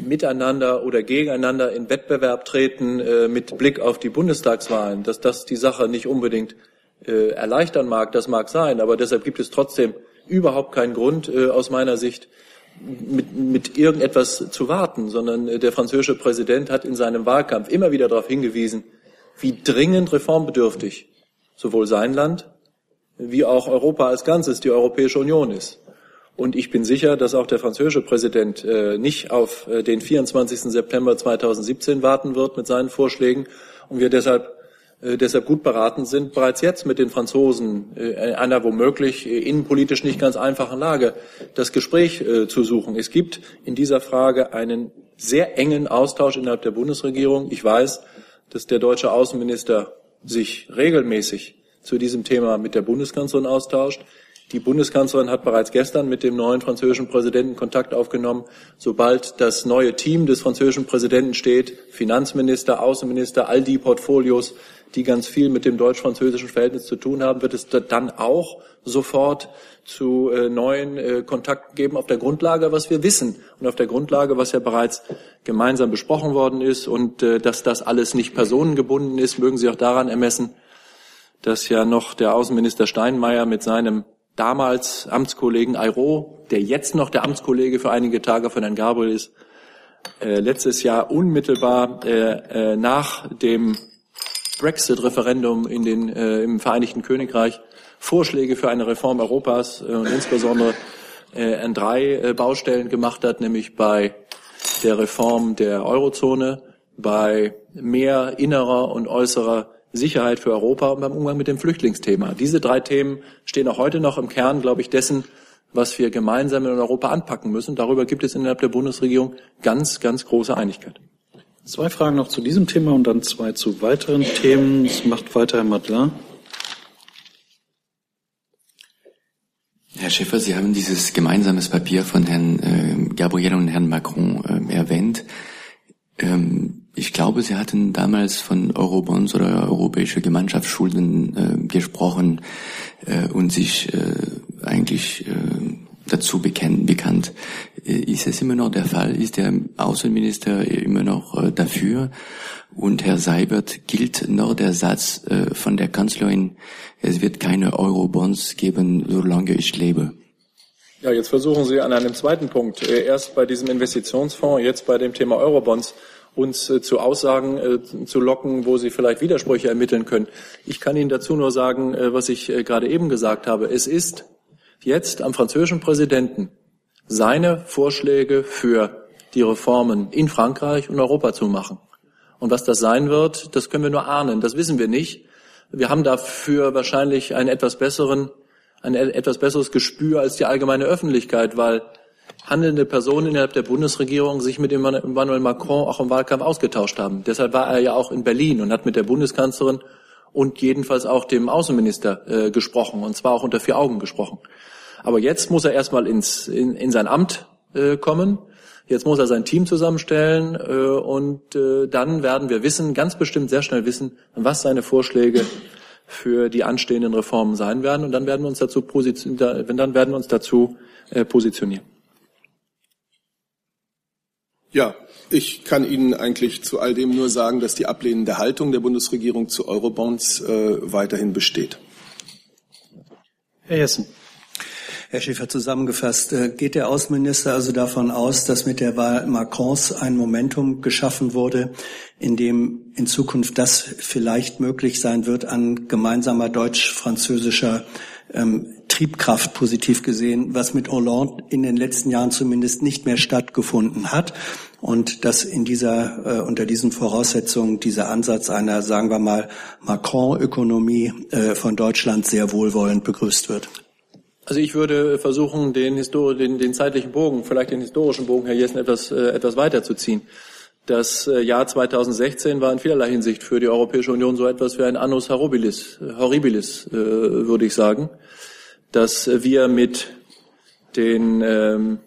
miteinander oder gegeneinander in Wettbewerb treten äh, mit Blick auf die Bundestagswahlen, dass das die Sache nicht unbedingt äh, erleichtern mag, das mag sein, aber deshalb gibt es trotzdem überhaupt keinen Grund äh, aus meiner Sicht, mit, mit irgendetwas zu warten, sondern äh, der französische Präsident hat in seinem Wahlkampf immer wieder darauf hingewiesen, wie dringend reformbedürftig sowohl sein Land wie auch Europa als Ganzes, die Europäische Union ist. Und ich bin sicher, dass auch der französische Präsident äh, nicht auf äh, den 24. September 2017 warten wird mit seinen Vorschlägen und wir deshalb deshalb gut beraten sind, bereits jetzt mit den Franzosen äh, in einer womöglich äh, innenpolitisch nicht ganz einfachen Lage das Gespräch zu suchen. Es gibt in dieser Frage einen sehr engen Austausch innerhalb der Bundesregierung. Ich weiß, dass der deutsche Außenminister sich regelmäßig zu diesem Thema mit der Bundeskanzlerin austauscht. Die Bundeskanzlerin hat bereits gestern mit dem neuen französischen Präsidenten Kontakt aufgenommen. Sobald das neue Team des französischen Präsidenten steht, Finanzminister, Außenminister, all die Portfolios, die ganz viel mit dem deutsch-französischen Verhältnis zu tun haben, wird es dann auch sofort zu äh, neuen äh, Kontakten geben auf der Grundlage, was wir wissen und auf der Grundlage, was ja bereits gemeinsam besprochen worden ist und äh, dass das alles nicht personengebunden ist, mögen Sie auch daran ermessen, dass ja noch der Außenminister Steinmeier mit seinem damals Amtskollegen Airo, der jetzt noch der Amtskollege für einige Tage von Herrn Gabriel ist, äh, letztes Jahr unmittelbar äh, äh, nach dem Brexit-Referendum in den, äh, im Vereinigten Königreich Vorschläge für eine Reform Europas äh, und insbesondere äh, an drei äh, Baustellen gemacht hat, nämlich bei der Reform der Eurozone, bei mehr innerer und äußerer Sicherheit für Europa und beim Umgang mit dem Flüchtlingsthema. Diese drei Themen stehen auch heute noch im Kern, glaube ich, dessen, was wir gemeinsam in Europa anpacken müssen. Darüber gibt es innerhalb der Bundesregierung ganz, ganz große Einigkeit. Zwei Fragen noch zu diesem Thema und dann zwei zu weiteren Themen. Das macht weiter Herr Madler. Herr Schäfer, Sie haben dieses gemeinsames Papier von Herrn äh, Gabriel und Herrn Macron äh, erwähnt. Ähm, ich glaube, Sie hatten damals von Eurobonds oder europäische Gemeinschaftsschulden äh, gesprochen äh, und sich äh, eigentlich äh, dazu bekannt. bekannt. Äh, ist es immer noch der Fall? Ist der Außenminister immer noch äh, dafür? Und Herr Seibert, gilt noch der Satz von der Kanzlerin, es wird keine Eurobonds geben, solange ich lebe? Ja, jetzt versuchen Sie an einem zweiten Punkt, erst bei diesem Investitionsfonds, jetzt bei dem Thema Eurobonds, uns zu Aussagen zu locken, wo Sie vielleicht Widersprüche ermitteln können. Ich kann Ihnen dazu nur sagen, was ich gerade eben gesagt habe. Es ist jetzt am französischen Präsidenten, seine Vorschläge für die Reformen in Frankreich und Europa zu machen. Und was das sein wird, das können wir nur ahnen. Das wissen wir nicht. Wir haben dafür wahrscheinlich einen etwas besseren, ein etwas besseres Gespür als die allgemeine Öffentlichkeit, weil handelnde Personen innerhalb der Bundesregierung sich mit Emmanuel Macron auch im Wahlkampf ausgetauscht haben. Deshalb war er ja auch in Berlin und hat mit der Bundeskanzlerin und jedenfalls auch dem Außenminister äh, gesprochen, und zwar auch unter vier Augen gesprochen. Aber jetzt muss er erstmal ins, in, in sein Amt äh, kommen. Jetzt muss er sein Team zusammenstellen äh, und äh, dann werden wir wissen, ganz bestimmt sehr schnell wissen, was seine Vorschläge für die anstehenden Reformen sein werden. Und dann werden wir uns dazu, positionieren, dann werden wir uns dazu äh, positionieren. Ja, ich kann Ihnen eigentlich zu all dem nur sagen, dass die ablehnende Haltung der Bundesregierung zu Eurobonds äh, weiterhin besteht. Herr Jessen. Herr Schäfer, zusammengefasst, äh, geht der Außenminister also davon aus, dass mit der Wahl Macrons ein Momentum geschaffen wurde, in dem in Zukunft das vielleicht möglich sein wird, an gemeinsamer deutsch-französischer ähm, Triebkraft positiv gesehen, was mit Hollande in den letzten Jahren zumindest nicht mehr stattgefunden hat und dass in dieser, äh, unter diesen Voraussetzungen dieser Ansatz einer, sagen wir mal, Macron-Ökonomie äh, von Deutschland sehr wohlwollend begrüßt wird. Also ich würde versuchen, den, Histor den, den zeitlichen Bogen, vielleicht den historischen Bogen, Herr Jessen, etwas, äh, etwas weiterzuziehen. Das äh, Jahr 2016 war in vielerlei Hinsicht für die Europäische Union so etwas wie ein Annus Horribilis, horribilis äh, würde ich sagen, dass wir mit den, ähm,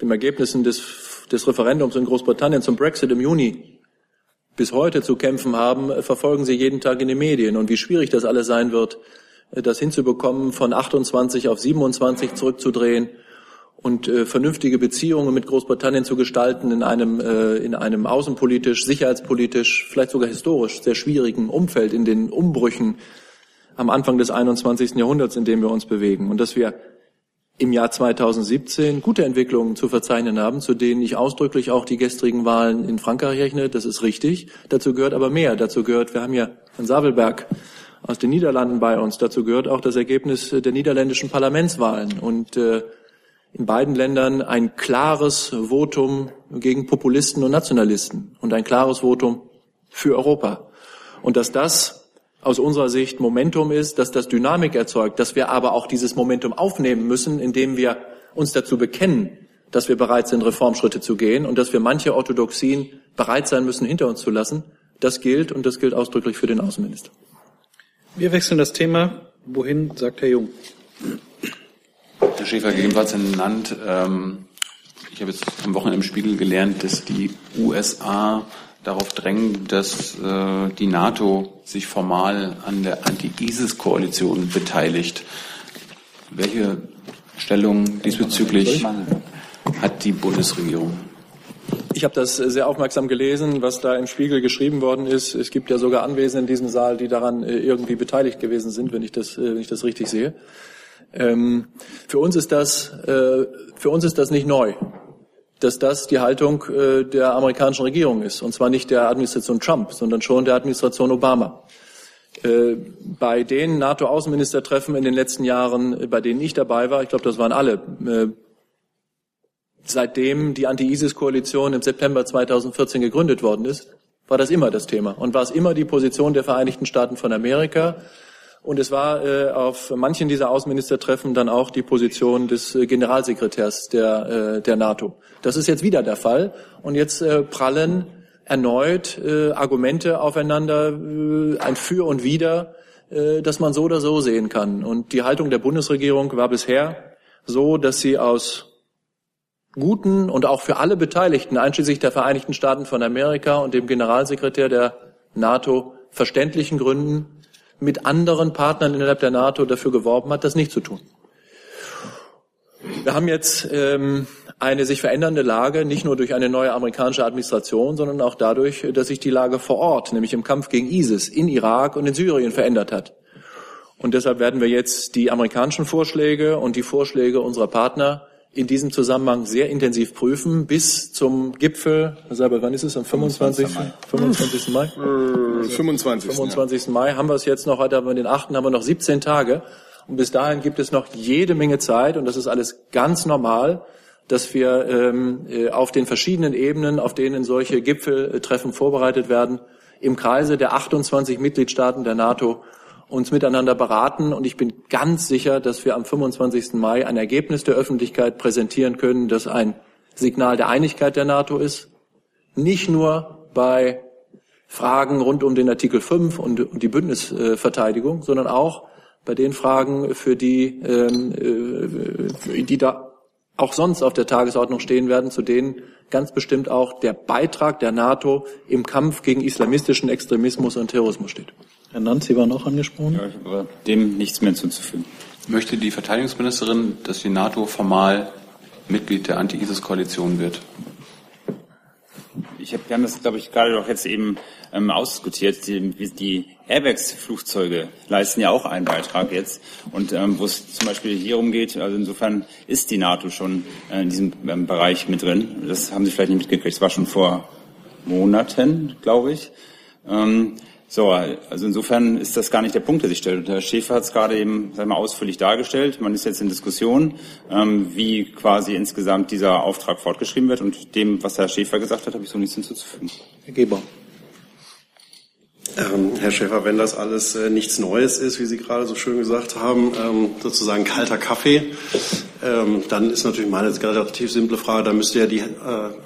den Ergebnissen des, des Referendums in Großbritannien zum Brexit im Juni bis heute zu kämpfen haben, verfolgen Sie jeden Tag in den Medien. Und wie schwierig das alles sein wird, das hinzubekommen, von 28 auf 27 zurückzudrehen und äh, vernünftige Beziehungen mit Großbritannien zu gestalten in einem, äh, in einem außenpolitisch, sicherheitspolitisch, vielleicht sogar historisch sehr schwierigen Umfeld, in den Umbrüchen am Anfang des 21. Jahrhunderts, in dem wir uns bewegen. Und dass wir im Jahr 2017 gute Entwicklungen zu verzeichnen haben, zu denen ich ausdrücklich auch die gestrigen Wahlen in Frankreich rechne. Das ist richtig. Dazu gehört aber mehr. Dazu gehört, wir haben ja Herrn Sabelberg aus den Niederlanden bei uns. Dazu gehört auch das Ergebnis der niederländischen Parlamentswahlen und äh, in beiden Ländern ein klares Votum gegen Populisten und Nationalisten und ein klares Votum für Europa. Und dass das aus unserer Sicht Momentum ist, dass das Dynamik erzeugt, dass wir aber auch dieses Momentum aufnehmen müssen, indem wir uns dazu bekennen, dass wir bereit sind, Reformschritte zu gehen und dass wir manche Orthodoxien bereit sein müssen, hinter uns zu lassen. Das gilt und das gilt ausdrücklich für den Außenminister. Wir wechseln das Thema. Wohin, sagt Herr Jung. Herr Schäfer, gegebenenfalls ernannt. Ähm, ich habe jetzt am Wochenende im Spiegel gelernt, dass die USA darauf drängen, dass äh, die NATO sich formal an der Anti-ISIS-Koalition beteiligt. Welche Stellung diesbezüglich hat die Bundesregierung? Ich habe das sehr aufmerksam gelesen, was da im Spiegel geschrieben worden ist. Es gibt ja sogar Anwesende in diesem Saal, die daran äh, irgendwie beteiligt gewesen sind, wenn ich das, äh, wenn ich das richtig sehe. Ähm, für uns ist das, äh, für uns ist das nicht neu, dass das die Haltung der amerikanischen Regierung ist, und zwar nicht der Administration Trump, sondern schon der Administration Obama. Bei den NATO-Außenministertreffen in den letzten Jahren, bei denen ich dabei war, ich glaube, das waren alle, seitdem die Anti-ISIS-Koalition im September 2014 gegründet worden ist, war das immer das Thema und war es immer die Position der Vereinigten Staaten von Amerika. Und es war äh, auf manchen dieser Außenministertreffen dann auch die Position des äh, Generalsekretärs der, äh, der NATO. Das ist jetzt wieder der Fall. Und jetzt äh, prallen erneut äh, Argumente aufeinander, äh, ein Für und Wider, äh, dass man so oder so sehen kann. Und die Haltung der Bundesregierung war bisher so, dass sie aus guten und auch für alle Beteiligten, einschließlich der Vereinigten Staaten von Amerika und dem Generalsekretär der NATO, verständlichen Gründen mit anderen Partnern innerhalb der NATO dafür geworben hat, das nicht zu tun. Wir haben jetzt ähm, eine sich verändernde Lage, nicht nur durch eine neue amerikanische Administration, sondern auch dadurch, dass sich die Lage vor Ort, nämlich im Kampf gegen ISIS in Irak und in Syrien verändert hat. Und deshalb werden wir jetzt die amerikanischen Vorschläge und die Vorschläge unserer Partner in diesem Zusammenhang sehr intensiv prüfen bis zum Gipfel. Seibert, wann ist es? Am 25. 25. Mai? 25. 25. Mai haben wir es jetzt noch, heute haben wir den 8. haben wir noch 17 Tage. Und bis dahin gibt es noch jede Menge Zeit und das ist alles ganz normal, dass wir ähm, äh, auf den verschiedenen Ebenen, auf denen solche Gipfeltreffen vorbereitet werden, im Kreise der 28 Mitgliedstaaten der NATO uns miteinander beraten und ich bin ganz sicher, dass wir am 25. Mai ein Ergebnis der Öffentlichkeit präsentieren können, das ein Signal der Einigkeit der NATO ist. Nicht nur bei Fragen rund um den Artikel 5 und, die Bündnisverteidigung, sondern auch bei den Fragen, für die, ähm, äh, die da auch sonst auf der Tagesordnung stehen werden, zu denen ganz bestimmt auch der Beitrag der NATO im Kampf gegen islamistischen Extremismus und Terrorismus steht. Herr Nanz, war noch angesprochen. Ja, ich habe dem nichts mehr hinzuzufügen. Möchte die Verteidigungsministerin, dass die NATO formal Mitglied der Anti-ISIS-Koalition wird? Ich hab, wir haben das, glaube ich, gerade doch jetzt eben ähm, ausdiskutiert. Die, die Airbags-Flugzeuge leisten ja auch einen Beitrag jetzt. Und ähm, wo es zum Beispiel hier umgeht, also insofern ist die NATO schon äh, in diesem ähm, Bereich mit drin. Das haben Sie vielleicht nicht mitgekriegt. Das war schon vor Monaten, glaube ich. Ähm, so, also insofern ist das gar nicht der Punkt, der sich stellt. Und Herr Schäfer hat es gerade eben sagen wir, ausführlich dargestellt. Man ist jetzt in Diskussion, ähm, wie quasi insgesamt dieser Auftrag fortgeschrieben wird. Und dem, was Herr Schäfer gesagt hat, habe ich so nichts hinzuzufügen. Herr Geber. Ähm, Herr Schäfer, wenn das alles äh, nichts Neues ist, wie Sie gerade so schön gesagt haben, ähm, sozusagen kalter Kaffee, ähm, dann ist natürlich meine relativ simple Frage, da müsste ja die äh,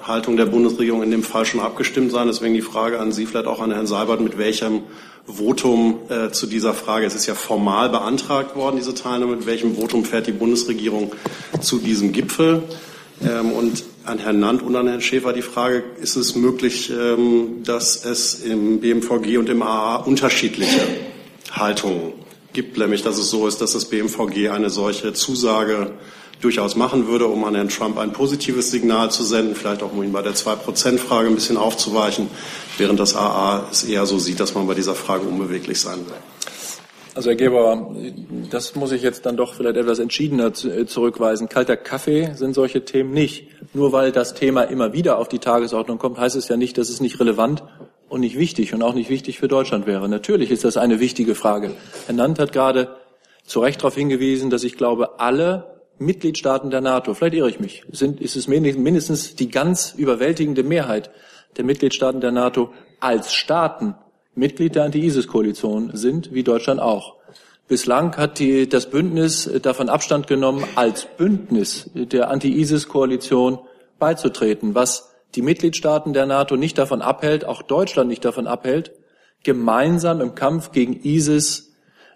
Haltung der Bundesregierung in dem Fall schon abgestimmt sein. Deswegen die Frage an Sie, vielleicht auch an Herrn Seibert, mit welchem Votum äh, zu dieser Frage. Es ist ja formal beantragt worden, diese Teilnahme. Mit welchem Votum fährt die Bundesregierung zu diesem Gipfel? Ähm, und an Herrn Nant und an Herrn Schäfer die Frage, ist es möglich, ähm, dass es im BMVG und im AA unterschiedliche Haltungen gibt, nämlich dass es so ist, dass das BMVG eine solche Zusage durchaus machen würde, um an Herrn Trump ein positives Signal zu senden, vielleicht auch um ihn bei der Zwei-Prozent-Frage ein bisschen aufzuweichen, während das AA es eher so sieht, dass man bei dieser Frage unbeweglich sein will. Also Herr Geber, das muss ich jetzt dann doch vielleicht etwas entschiedener äh, zurückweisen. Kalter Kaffee sind solche Themen nicht. Nur weil das Thema immer wieder auf die Tagesordnung kommt, heißt es ja nicht, dass es nicht relevant und nicht wichtig und auch nicht wichtig für Deutschland wäre. Natürlich ist das eine wichtige Frage. Herr Nant hat gerade zu Recht darauf hingewiesen, dass ich glaube, alle Mitgliedstaaten der NATO, vielleicht irre ich mich, sind, ist es mindestens die ganz überwältigende Mehrheit der Mitgliedstaaten der NATO als Staaten Mitglied der Anti-ISIS-Koalition sind, wie Deutschland auch. Bislang hat die, das Bündnis davon Abstand genommen, als Bündnis der Anti-ISIS-Koalition beizutreten, was die Mitgliedstaaten der NATO nicht davon abhält, auch Deutschland nicht davon abhält, gemeinsam im Kampf gegen ISIS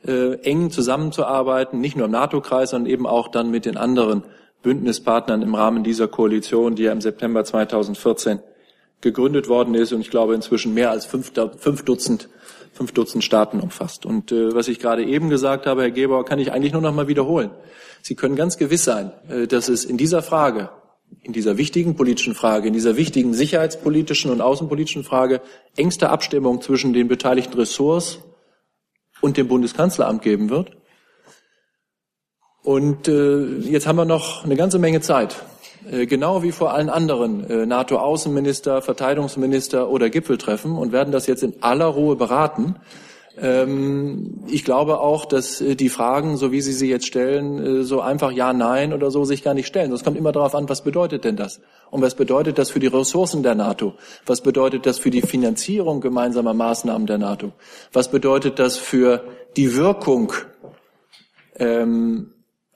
äh, eng zusammenzuarbeiten, nicht nur im NATO-Kreis, sondern eben auch dann mit den anderen Bündnispartnern im Rahmen dieser Koalition, die ja im September 2014 gegründet worden ist und ich glaube inzwischen mehr als fünf, fünf Dutzend fünf Dutzend Staaten umfasst. Und äh, was ich gerade eben gesagt habe, Herr Gebauer, kann ich eigentlich nur noch mal wiederholen. Sie können ganz gewiss sein, äh, dass es in dieser Frage, in dieser wichtigen politischen Frage, in dieser wichtigen sicherheitspolitischen und außenpolitischen Frage engste Abstimmung zwischen den beteiligten Ressorts und dem Bundeskanzleramt geben wird. Und äh, jetzt haben wir noch eine ganze Menge Zeit. Äh, genau wie vor allen anderen äh, NATO-Außenminister, Verteidigungsminister oder Gipfeltreffen und werden das jetzt in aller Ruhe beraten. Ähm, ich glaube auch, dass äh, die Fragen, so wie Sie sie jetzt stellen, so einfach Ja, Nein oder so sich gar nicht stellen. Es kommt immer darauf an, was bedeutet denn das? Und was bedeutet das für die Ressourcen der NATO? Was bedeutet das für die Finanzierung gemeinsamer Maßnahmen der NATO? Was bedeutet das für die Wirkung ähm,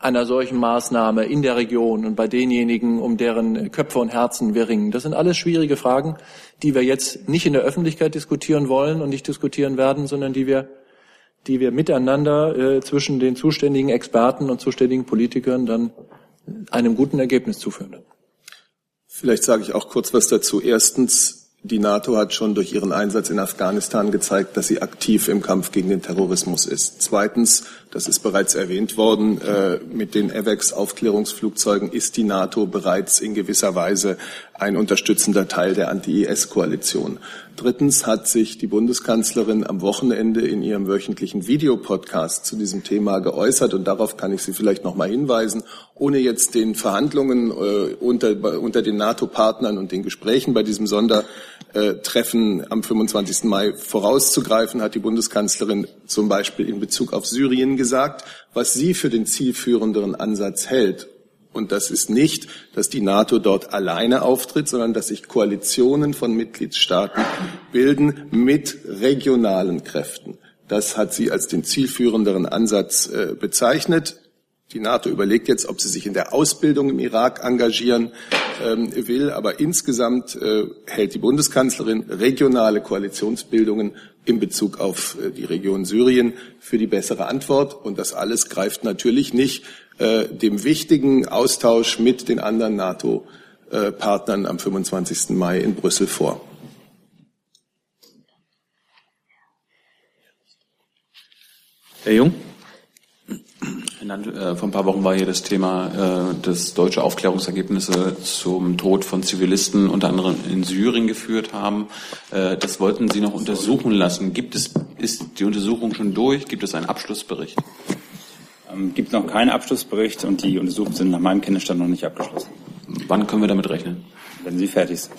einer solchen Maßnahme in der Region und bei denjenigen, um deren Köpfe und Herzen wir ringen? Das sind alles schwierige Fragen, die wir jetzt nicht in der Öffentlichkeit diskutieren wollen und nicht diskutieren werden, sondern die wir, die wir miteinander äh, zwischen den zuständigen Experten und zuständigen Politikern dann einem guten Ergebnis zuführen. Vielleicht sage ich auch kurz was dazu. Erstens, die NATO hat schon durch ihren Einsatz in Afghanistan gezeigt, dass sie aktiv im Kampf gegen den Terrorismus ist. Zweitens, das ist bereits erwähnt worden, äh, mit den AVEX-Aufklärungsflugzeugen ist die NATO bereits in gewisser Weise ein unterstützender Teil der Anti-IS-Koalition. Drittens hat sich die Bundeskanzlerin am Wochenende in ihrem wöchentlichen Videopodcast zu diesem Thema geäußert und darauf kann ich Sie vielleicht noch mal hinweisen, ohne jetzt den Verhandlungen äh, unter, unter den NATO-Partnern und den Gesprächen bei diesem Sondertreffen am 25. Mai vorauszugreifen, hat die Bundeskanzlerin zum Beispiel in Bezug auf Syrien gesagt, was sie für den zielführenderen Ansatz hält. Und das ist nicht, dass die NATO dort alleine auftritt, sondern dass sich Koalitionen von Mitgliedstaaten bilden mit regionalen Kräften Das hat sie als den zielführenderen Ansatz äh, bezeichnet. Die NATO überlegt jetzt, ob sie sich in der Ausbildung im Irak engagieren ähm, will. Aber insgesamt äh, hält die Bundeskanzlerin regionale Koalitionsbildungen in Bezug auf äh, die Region Syrien für die bessere Antwort. Und das alles greift natürlich nicht äh, dem wichtigen Austausch mit den anderen NATO-Partnern am 25. Mai in Brüssel vor. Herr Jung? Äh, vor ein paar Wochen war hier das Thema, äh, dass deutsche Aufklärungsergebnisse zum Tod von Zivilisten unter anderem in Syrien geführt haben. Äh, das wollten Sie noch untersuchen lassen. Gibt es, ist die Untersuchung schon durch? Gibt es einen Abschlussbericht? Ähm, gibt noch keinen Abschlussbericht und die Untersuchungen sind nach meinem Kenntnisstand noch nicht abgeschlossen. Wann können wir damit rechnen? Wenn sie fertig sind.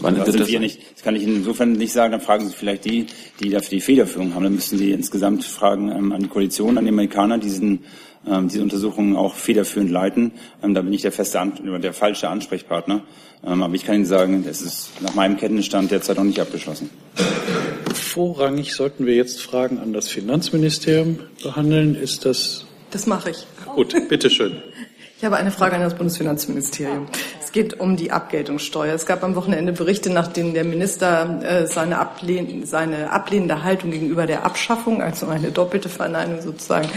Wann das, sind das wir nicht, das kann ich insofern nicht sagen. Dann fragen Sie vielleicht die, die dafür die Federführung haben. Dann müssen Sie insgesamt fragen ähm, an die Koalition, an die Amerikaner, die diesen, ähm, diese Untersuchungen auch federführend leiten. Ähm, da bin ich der feste, An der falsche Ansprechpartner. Ähm, aber ich kann Ihnen sagen, es ist nach meinem Kenntnisstand derzeit noch nicht abgeschlossen. Vorrangig sollten wir jetzt Fragen an das Finanzministerium behandeln. Ist das? Das mache ich. Gut, bitteschön. Ich habe eine Frage an das Bundesfinanzministerium. Es geht um die Abgeltungssteuer. Es gab am Wochenende Berichte, nach denen der Minister äh, seine, ablehn seine ablehnende Haltung gegenüber der Abschaffung, also eine doppelte Verneinung sozusagen,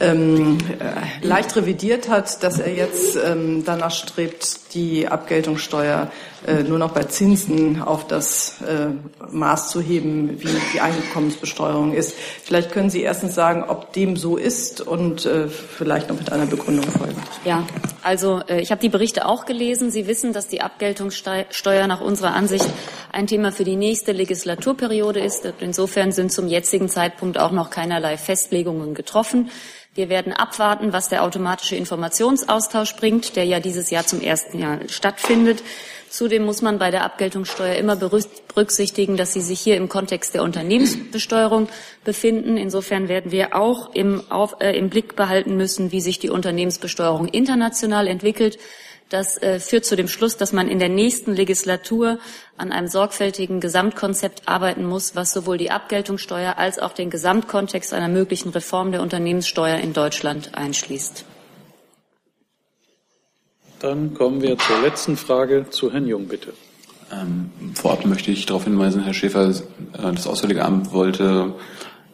ähm, äh, leicht revidiert hat, dass er jetzt ähm, danach strebt, die Abgeltungssteuer äh, nur noch bei Zinsen auf das äh, Maß zu heben, wie die Einkommensbesteuerung ist. Vielleicht können Sie erstens sagen, ob dem so ist und äh, vielleicht noch mit einer Begründung folgen. Ja, also äh, ich habe die Berichte auch gelesen. Sie wissen, dass die Abgeltungssteuer nach unserer Ansicht ein Thema für die nächste Legislaturperiode ist. Insofern sind zum jetzigen Zeitpunkt auch noch keinerlei Festlegungen getroffen. Wir werden abwarten, was der automatische Informationsaustausch bringt, der ja dieses Jahr zum ersten Jahr stattfindet. Zudem muss man bei der Abgeltungssteuer immer berücksichtigen, dass sie sich hier im Kontext der Unternehmensbesteuerung befinden. Insofern werden wir auch im, auf, äh, im Blick behalten müssen, wie sich die Unternehmensbesteuerung international entwickelt. Das äh, führt zu dem Schluss, dass man in der nächsten Legislatur an einem sorgfältigen Gesamtkonzept arbeiten muss, was sowohl die Abgeltungssteuer als auch den Gesamtkontext einer möglichen Reform der Unternehmenssteuer in Deutschland einschließt. Dann kommen wir zur letzten Frage zu Herrn Jung, bitte. Ähm, vorab möchte ich darauf hinweisen, Herr Schäfer, äh, das Auswärtige Amt wollte,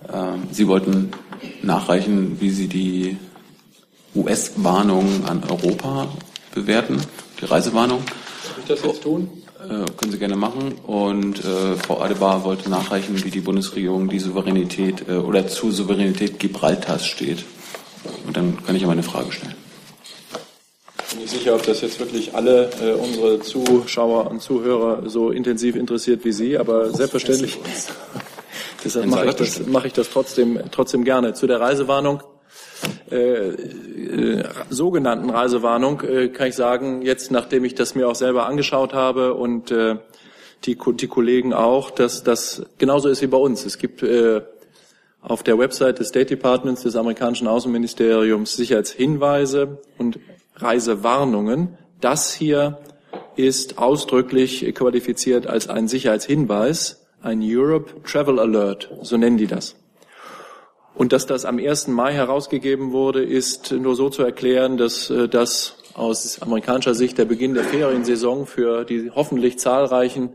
äh, Sie wollten nachreichen, wie Sie die US-Warnung an Europa bewerten, die Reisewarnung. Soll ich das jetzt tun? Äh, können Sie gerne machen. Und äh, Frau Adebar wollte nachreichen, wie die Bundesregierung die Souveränität äh, oder zur Souveränität Gibraltars steht. Und dann kann ich ja meine Frage stellen. Ich bin nicht sicher, ob das jetzt wirklich alle äh, unsere Zuschauer und Zuhörer so intensiv interessiert wie Sie, aber selbstverständlich. Deshalb mache ich das, mache ich das trotzdem, trotzdem gerne. Zu der Reisewarnung äh, äh, sogenannten Reisewarnung äh, kann ich sagen, jetzt nachdem ich das mir auch selber angeschaut habe und äh, die, die Kollegen auch, dass das genauso ist wie bei uns. Es gibt äh, auf der Website des State Departments des amerikanischen Außenministeriums Sicherheitshinweise und Reisewarnungen. Das hier ist ausdrücklich qualifiziert als ein Sicherheitshinweis, ein Europe Travel Alert, so nennen die das. Und dass das am 1. Mai herausgegeben wurde, ist nur so zu erklären, dass äh, das aus amerikanischer Sicht der Beginn der Feriensaison für die hoffentlich zahlreichen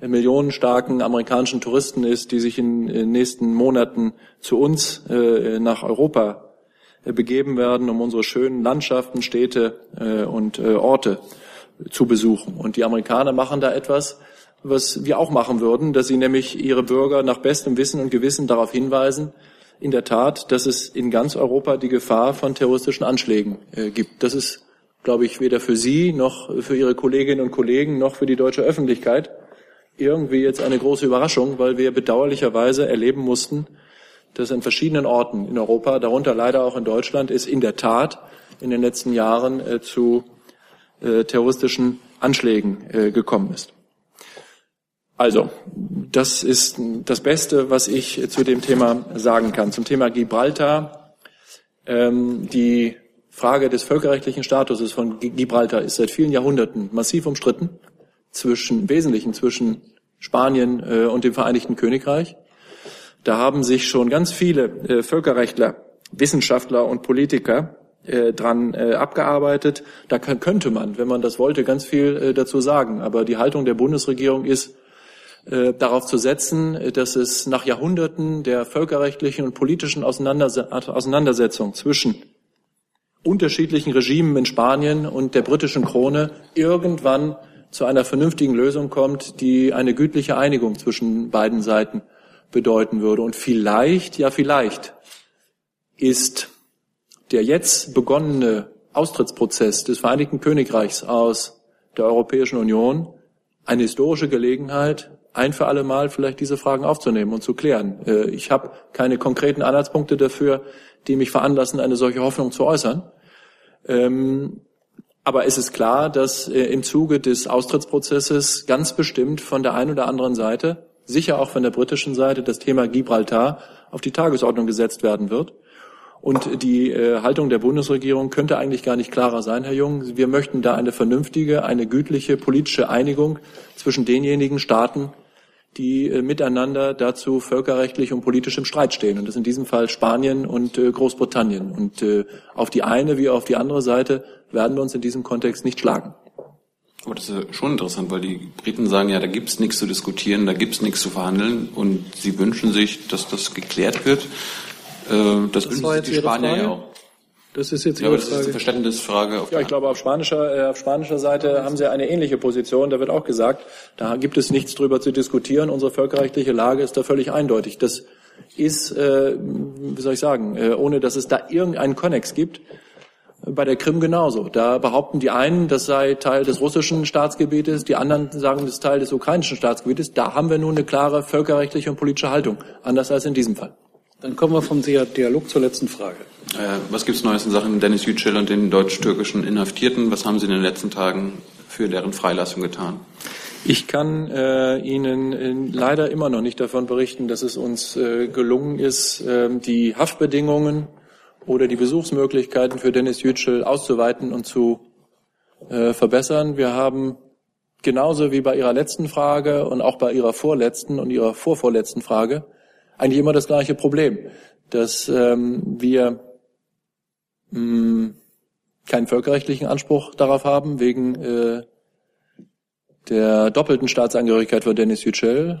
äh, millionenstarken amerikanischen Touristen ist, die sich in den nächsten Monaten zu uns äh, nach Europa begeben werden, um unsere schönen Landschaften, Städte und Orte zu besuchen. Und die Amerikaner machen da etwas, was wir auch machen würden, dass sie nämlich ihre Bürger nach bestem Wissen und Gewissen darauf hinweisen, in der Tat, dass es in ganz Europa die Gefahr von terroristischen Anschlägen äh, gibt. Das ist, glaube ich, weder für Sie noch für Ihre Kolleginnen und Kollegen noch für die deutsche Öffentlichkeit irgendwie jetzt eine große Überraschung, weil wir bedauerlicherweise erleben mussten, dass an verschiedenen Orten in Europa, darunter leider auch in Deutschland, es in der Tat in den letzten Jahren äh, zu äh, terroristischen Anschlägen äh, gekommen ist. Also, das ist das Beste, was ich zu dem Thema sagen kann. Zum Thema Gibraltar. Ähm, die Frage des völkerrechtlichen Statuses von Gibraltar ist seit vielen Jahrhunderten massiv umstritten, zwischen, Wesentlichen zwischen Spanien äh, und dem Vereinigten Königreich. Da haben sich schon ganz viele äh, Völkerrechtler, Wissenschaftler und Politiker äh, dran äh, abgearbeitet. Da kann, könnte man, wenn man das wollte, ganz viel äh, dazu sagen. Aber die Haltung der Bundesregierung ist, äh, darauf zu setzen, dass es nach Jahrhunderten der völkerrechtlichen und politischen Auseinandersetzung zwischen unterschiedlichen Regimen in Spanien und der britischen Krone irgendwann zu einer vernünftigen Lösung kommt, die eine gütliche Einigung zwischen beiden Seiten bedeuten würde. Und vielleicht, ja vielleicht, ist der jetzt begonnene Austrittsprozess des Vereinigten Königreichs aus der Europäischen Union eine historische Gelegenheit, ein für alle Mal vielleicht diese Fragen aufzunehmen und zu klären. Äh, ich habe keine konkreten Anhaltspunkte dafür, die mich veranlassen, eine solche Hoffnung zu äußern. Ähm, aber es ist klar, dass äh, im Zuge des Austrittsprozesses ganz bestimmt von der einen oder anderen Seite, sicher auch von der britischen Seite, das Thema Gibraltar auf die Tagesordnung gesetzt werden wird. Und die äh, Haltung der Bundesregierung könnte eigentlich gar nicht klarer sein, Herr Jung. Wir möchten da eine vernünftige, eine gütliche politische Einigung zwischen denjenigen Staaten, die äh, miteinander dazu völkerrechtlich und politisch im Streit stehen. Und das ist in diesem Fall Spanien und äh, Großbritannien. Und äh, auf die eine wie auf die andere Seite werden wir uns in diesem Kontext nicht schlagen. Aber das ist schon interessant, weil die Briten sagen ja, da gibt's nichts zu diskutieren, da gibt's nichts zu verhandeln und sie wünschen sich, dass das geklärt wird. Äh, das, das wünschen sich die Spanier ja auch. Das ist jetzt ja, aber das Frage. ist eine Verständnisfrage. ja, ich glaube, auf spanischer, äh, auf spanischer Seite haben Sie eine ähnliche Position. Da wird auch gesagt, da gibt es nichts drüber zu diskutieren. Unsere völkerrechtliche Lage ist da völlig eindeutig. Das ist, äh, wie soll ich sagen, äh, ohne dass es da irgendeinen Konnex gibt, bei der Krim genauso. Da behaupten die einen, das sei Teil des russischen Staatsgebietes, die anderen sagen, das ist Teil des ukrainischen Staatsgebietes. Da haben wir nun eine klare völkerrechtliche und politische Haltung, anders als in diesem Fall. Dann kommen wir vom Dialog zur letzten Frage. Äh, was gibt es Neues in Sachen Dennis Yücel und den deutsch-türkischen Inhaftierten? Was haben Sie in den letzten Tagen für deren Freilassung getan? Ich kann äh, Ihnen äh, leider immer noch nicht davon berichten, dass es uns äh, gelungen ist, ähm, die Haftbedingungen oder die Besuchsmöglichkeiten für Dennis Yücel auszuweiten und zu äh, verbessern. Wir haben genauso wie bei Ihrer letzten Frage und auch bei Ihrer vorletzten und Ihrer vorvorletzten Frage eigentlich immer das gleiche Problem, dass ähm, wir mh, hm, keinen völkerrechtlichen Anspruch darauf haben, wegen äh, der doppelten Staatsangehörigkeit von Dennis Yücel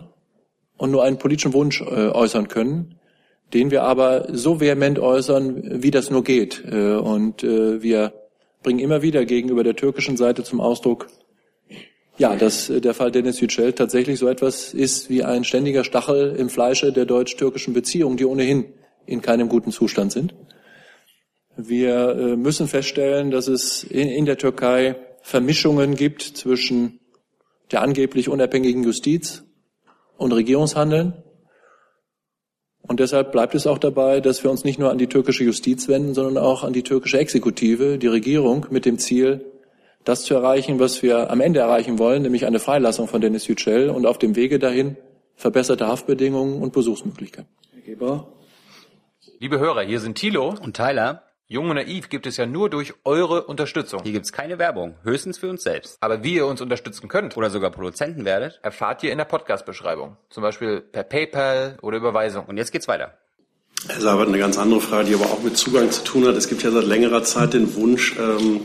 und nur einen politischen Wunsch äh, äußern können, den wir aber so vehement äußern, wie das nur geht. Äh, und äh, wir bringen immer wieder gegenüber der türkischen Seite zum Ausdruck, ja, dass äh, der Fall Dennis Yücel tatsächlich so etwas ist wie ein ständiger Stachel im Fleische der deutsch-türkischen Beziehungen, die ohnehin in keinem guten Zustand sind. Wir äh, müssen feststellen, dass es in der Türkei Vermischungen gibt zwischen der angeblich unabhängigen Justiz und Regierungshandeln. Und deshalb bleibt es auch dabei, dass wir uns nicht nur an die türkische Justiz wenden, sondern auch an die türkische Exekutive, die Regierung, mit dem Ziel, das zu erreichen, was wir am Ende erreichen wollen, nämlich eine Freilassung von Dennis Yücel und auf dem Wege dahin verbesserte Haftbedingungen und Besuchsmöglichkeiten. Liebe Hörer, hier sind Thilo und Tyler. Jung und Naiv gibt es ja nur durch eure Unterstützung. Hier gibt es keine Werbung, höchstens für uns selbst. Aber wie ihr uns unterstützen könnt oder sogar Produzenten werdet, erfahrt ihr in der Podcast-Beschreibung. Zum Beispiel per PayPal oder Überweisung. Und jetzt geht's weiter. Herr Sabat, eine ganz andere Frage, die aber auch mit Zugang zu tun hat. Es gibt ja seit längerer Zeit den Wunsch, ähm,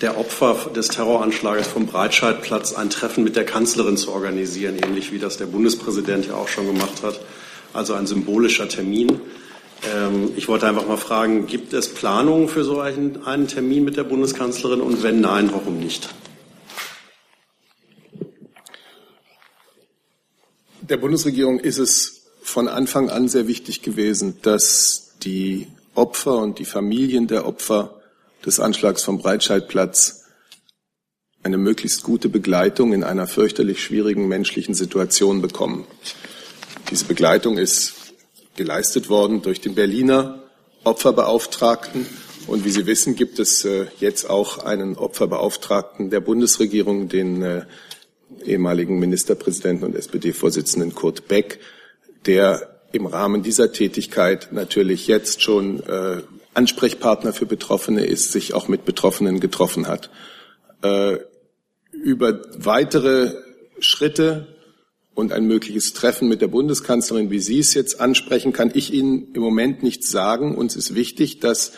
der Opfer des Terroranschlages vom Breitscheidplatz ein Treffen mit der Kanzlerin zu organisieren, ähnlich wie das der Bundespräsident ja auch schon gemacht hat. Also ein symbolischer Termin. Ähm, ich wollte einfach mal fragen, gibt es Planungen für so einen, einen Termin mit der Bundeskanzlerin und wenn nein, warum nicht? Der Bundesregierung ist es von Anfang an sehr wichtig gewesen, dass die Opfer und die Familien der Opfer des Anschlags vom Breitscheidplatz eine möglichst gute Begleitung in einer fürchterlich schwierigen menschlichen Situation bekommen. Diese Begleitung ist geleistet worden durch den Berliner Opferbeauftragten. Und wie Sie wissen, gibt es äh, jetzt auch einen Opferbeauftragten der Bundesregierung, den äh, ehemaligen Ministerpräsidenten und SPD-Vorsitzenden Kurt Beck, der im Rahmen dieser Tätigkeit natürlich jetzt schon äh, Ansprechpartner für Betroffene ist, sich auch mit Betroffenen getroffen hat. Äh, über weitere Schritte und ein mögliches Treffen mit der Bundeskanzlerin, wie Sie es jetzt ansprechen, kann ich Ihnen im Moment nicht sagen. Uns ist wichtig, dass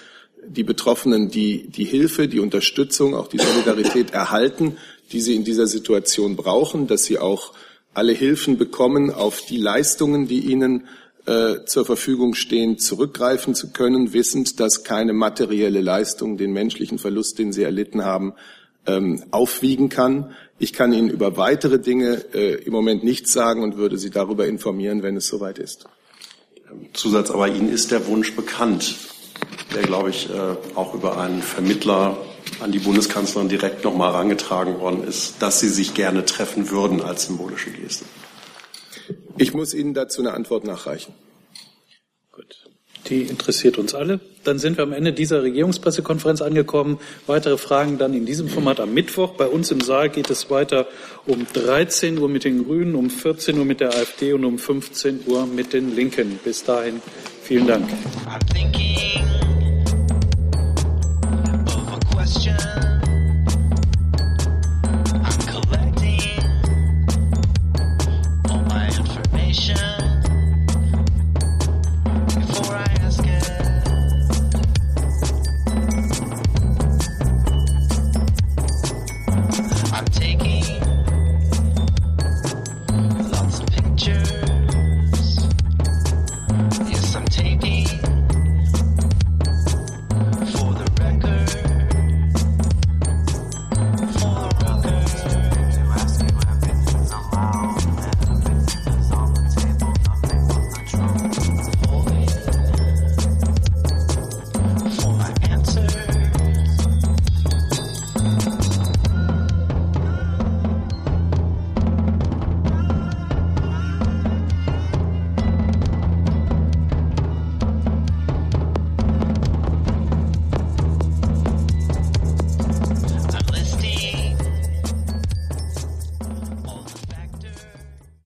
die Betroffenen die, die Hilfe, die Unterstützung, auch die Solidarität erhalten, die sie in dieser Situation brauchen, dass sie auch alle Hilfen bekommen, auf die Leistungen, die ihnen äh, zur Verfügung stehen, zurückgreifen zu können, wissend, dass keine materielle Leistung den menschlichen Verlust, den sie erlitten haben, ähm, aufwiegen kann. Ich kann Ihnen über weitere Dinge äh, im Moment nichts sagen und würde Sie darüber informieren, wenn es soweit ist. Zusatz, aber Ihnen ist der Wunsch bekannt, der, glaube ich, äh, auch über einen Vermittler an die Bundeskanzlerin direkt nochmal herangetragen worden ist, dass Sie sich gerne treffen würden als symbolische Geste. Ich muss Ihnen dazu eine Antwort nachreichen. Die interessiert uns alle. Dann sind wir am Ende dieser Regierungspressekonferenz angekommen. Weitere Fragen dann in diesem Format am Mittwoch. Bei uns im Saal geht es weiter um 13 Uhr mit den Grünen, um 14 Uhr mit der AfD und um 15 Uhr mit den Linken. Bis dahin vielen Dank.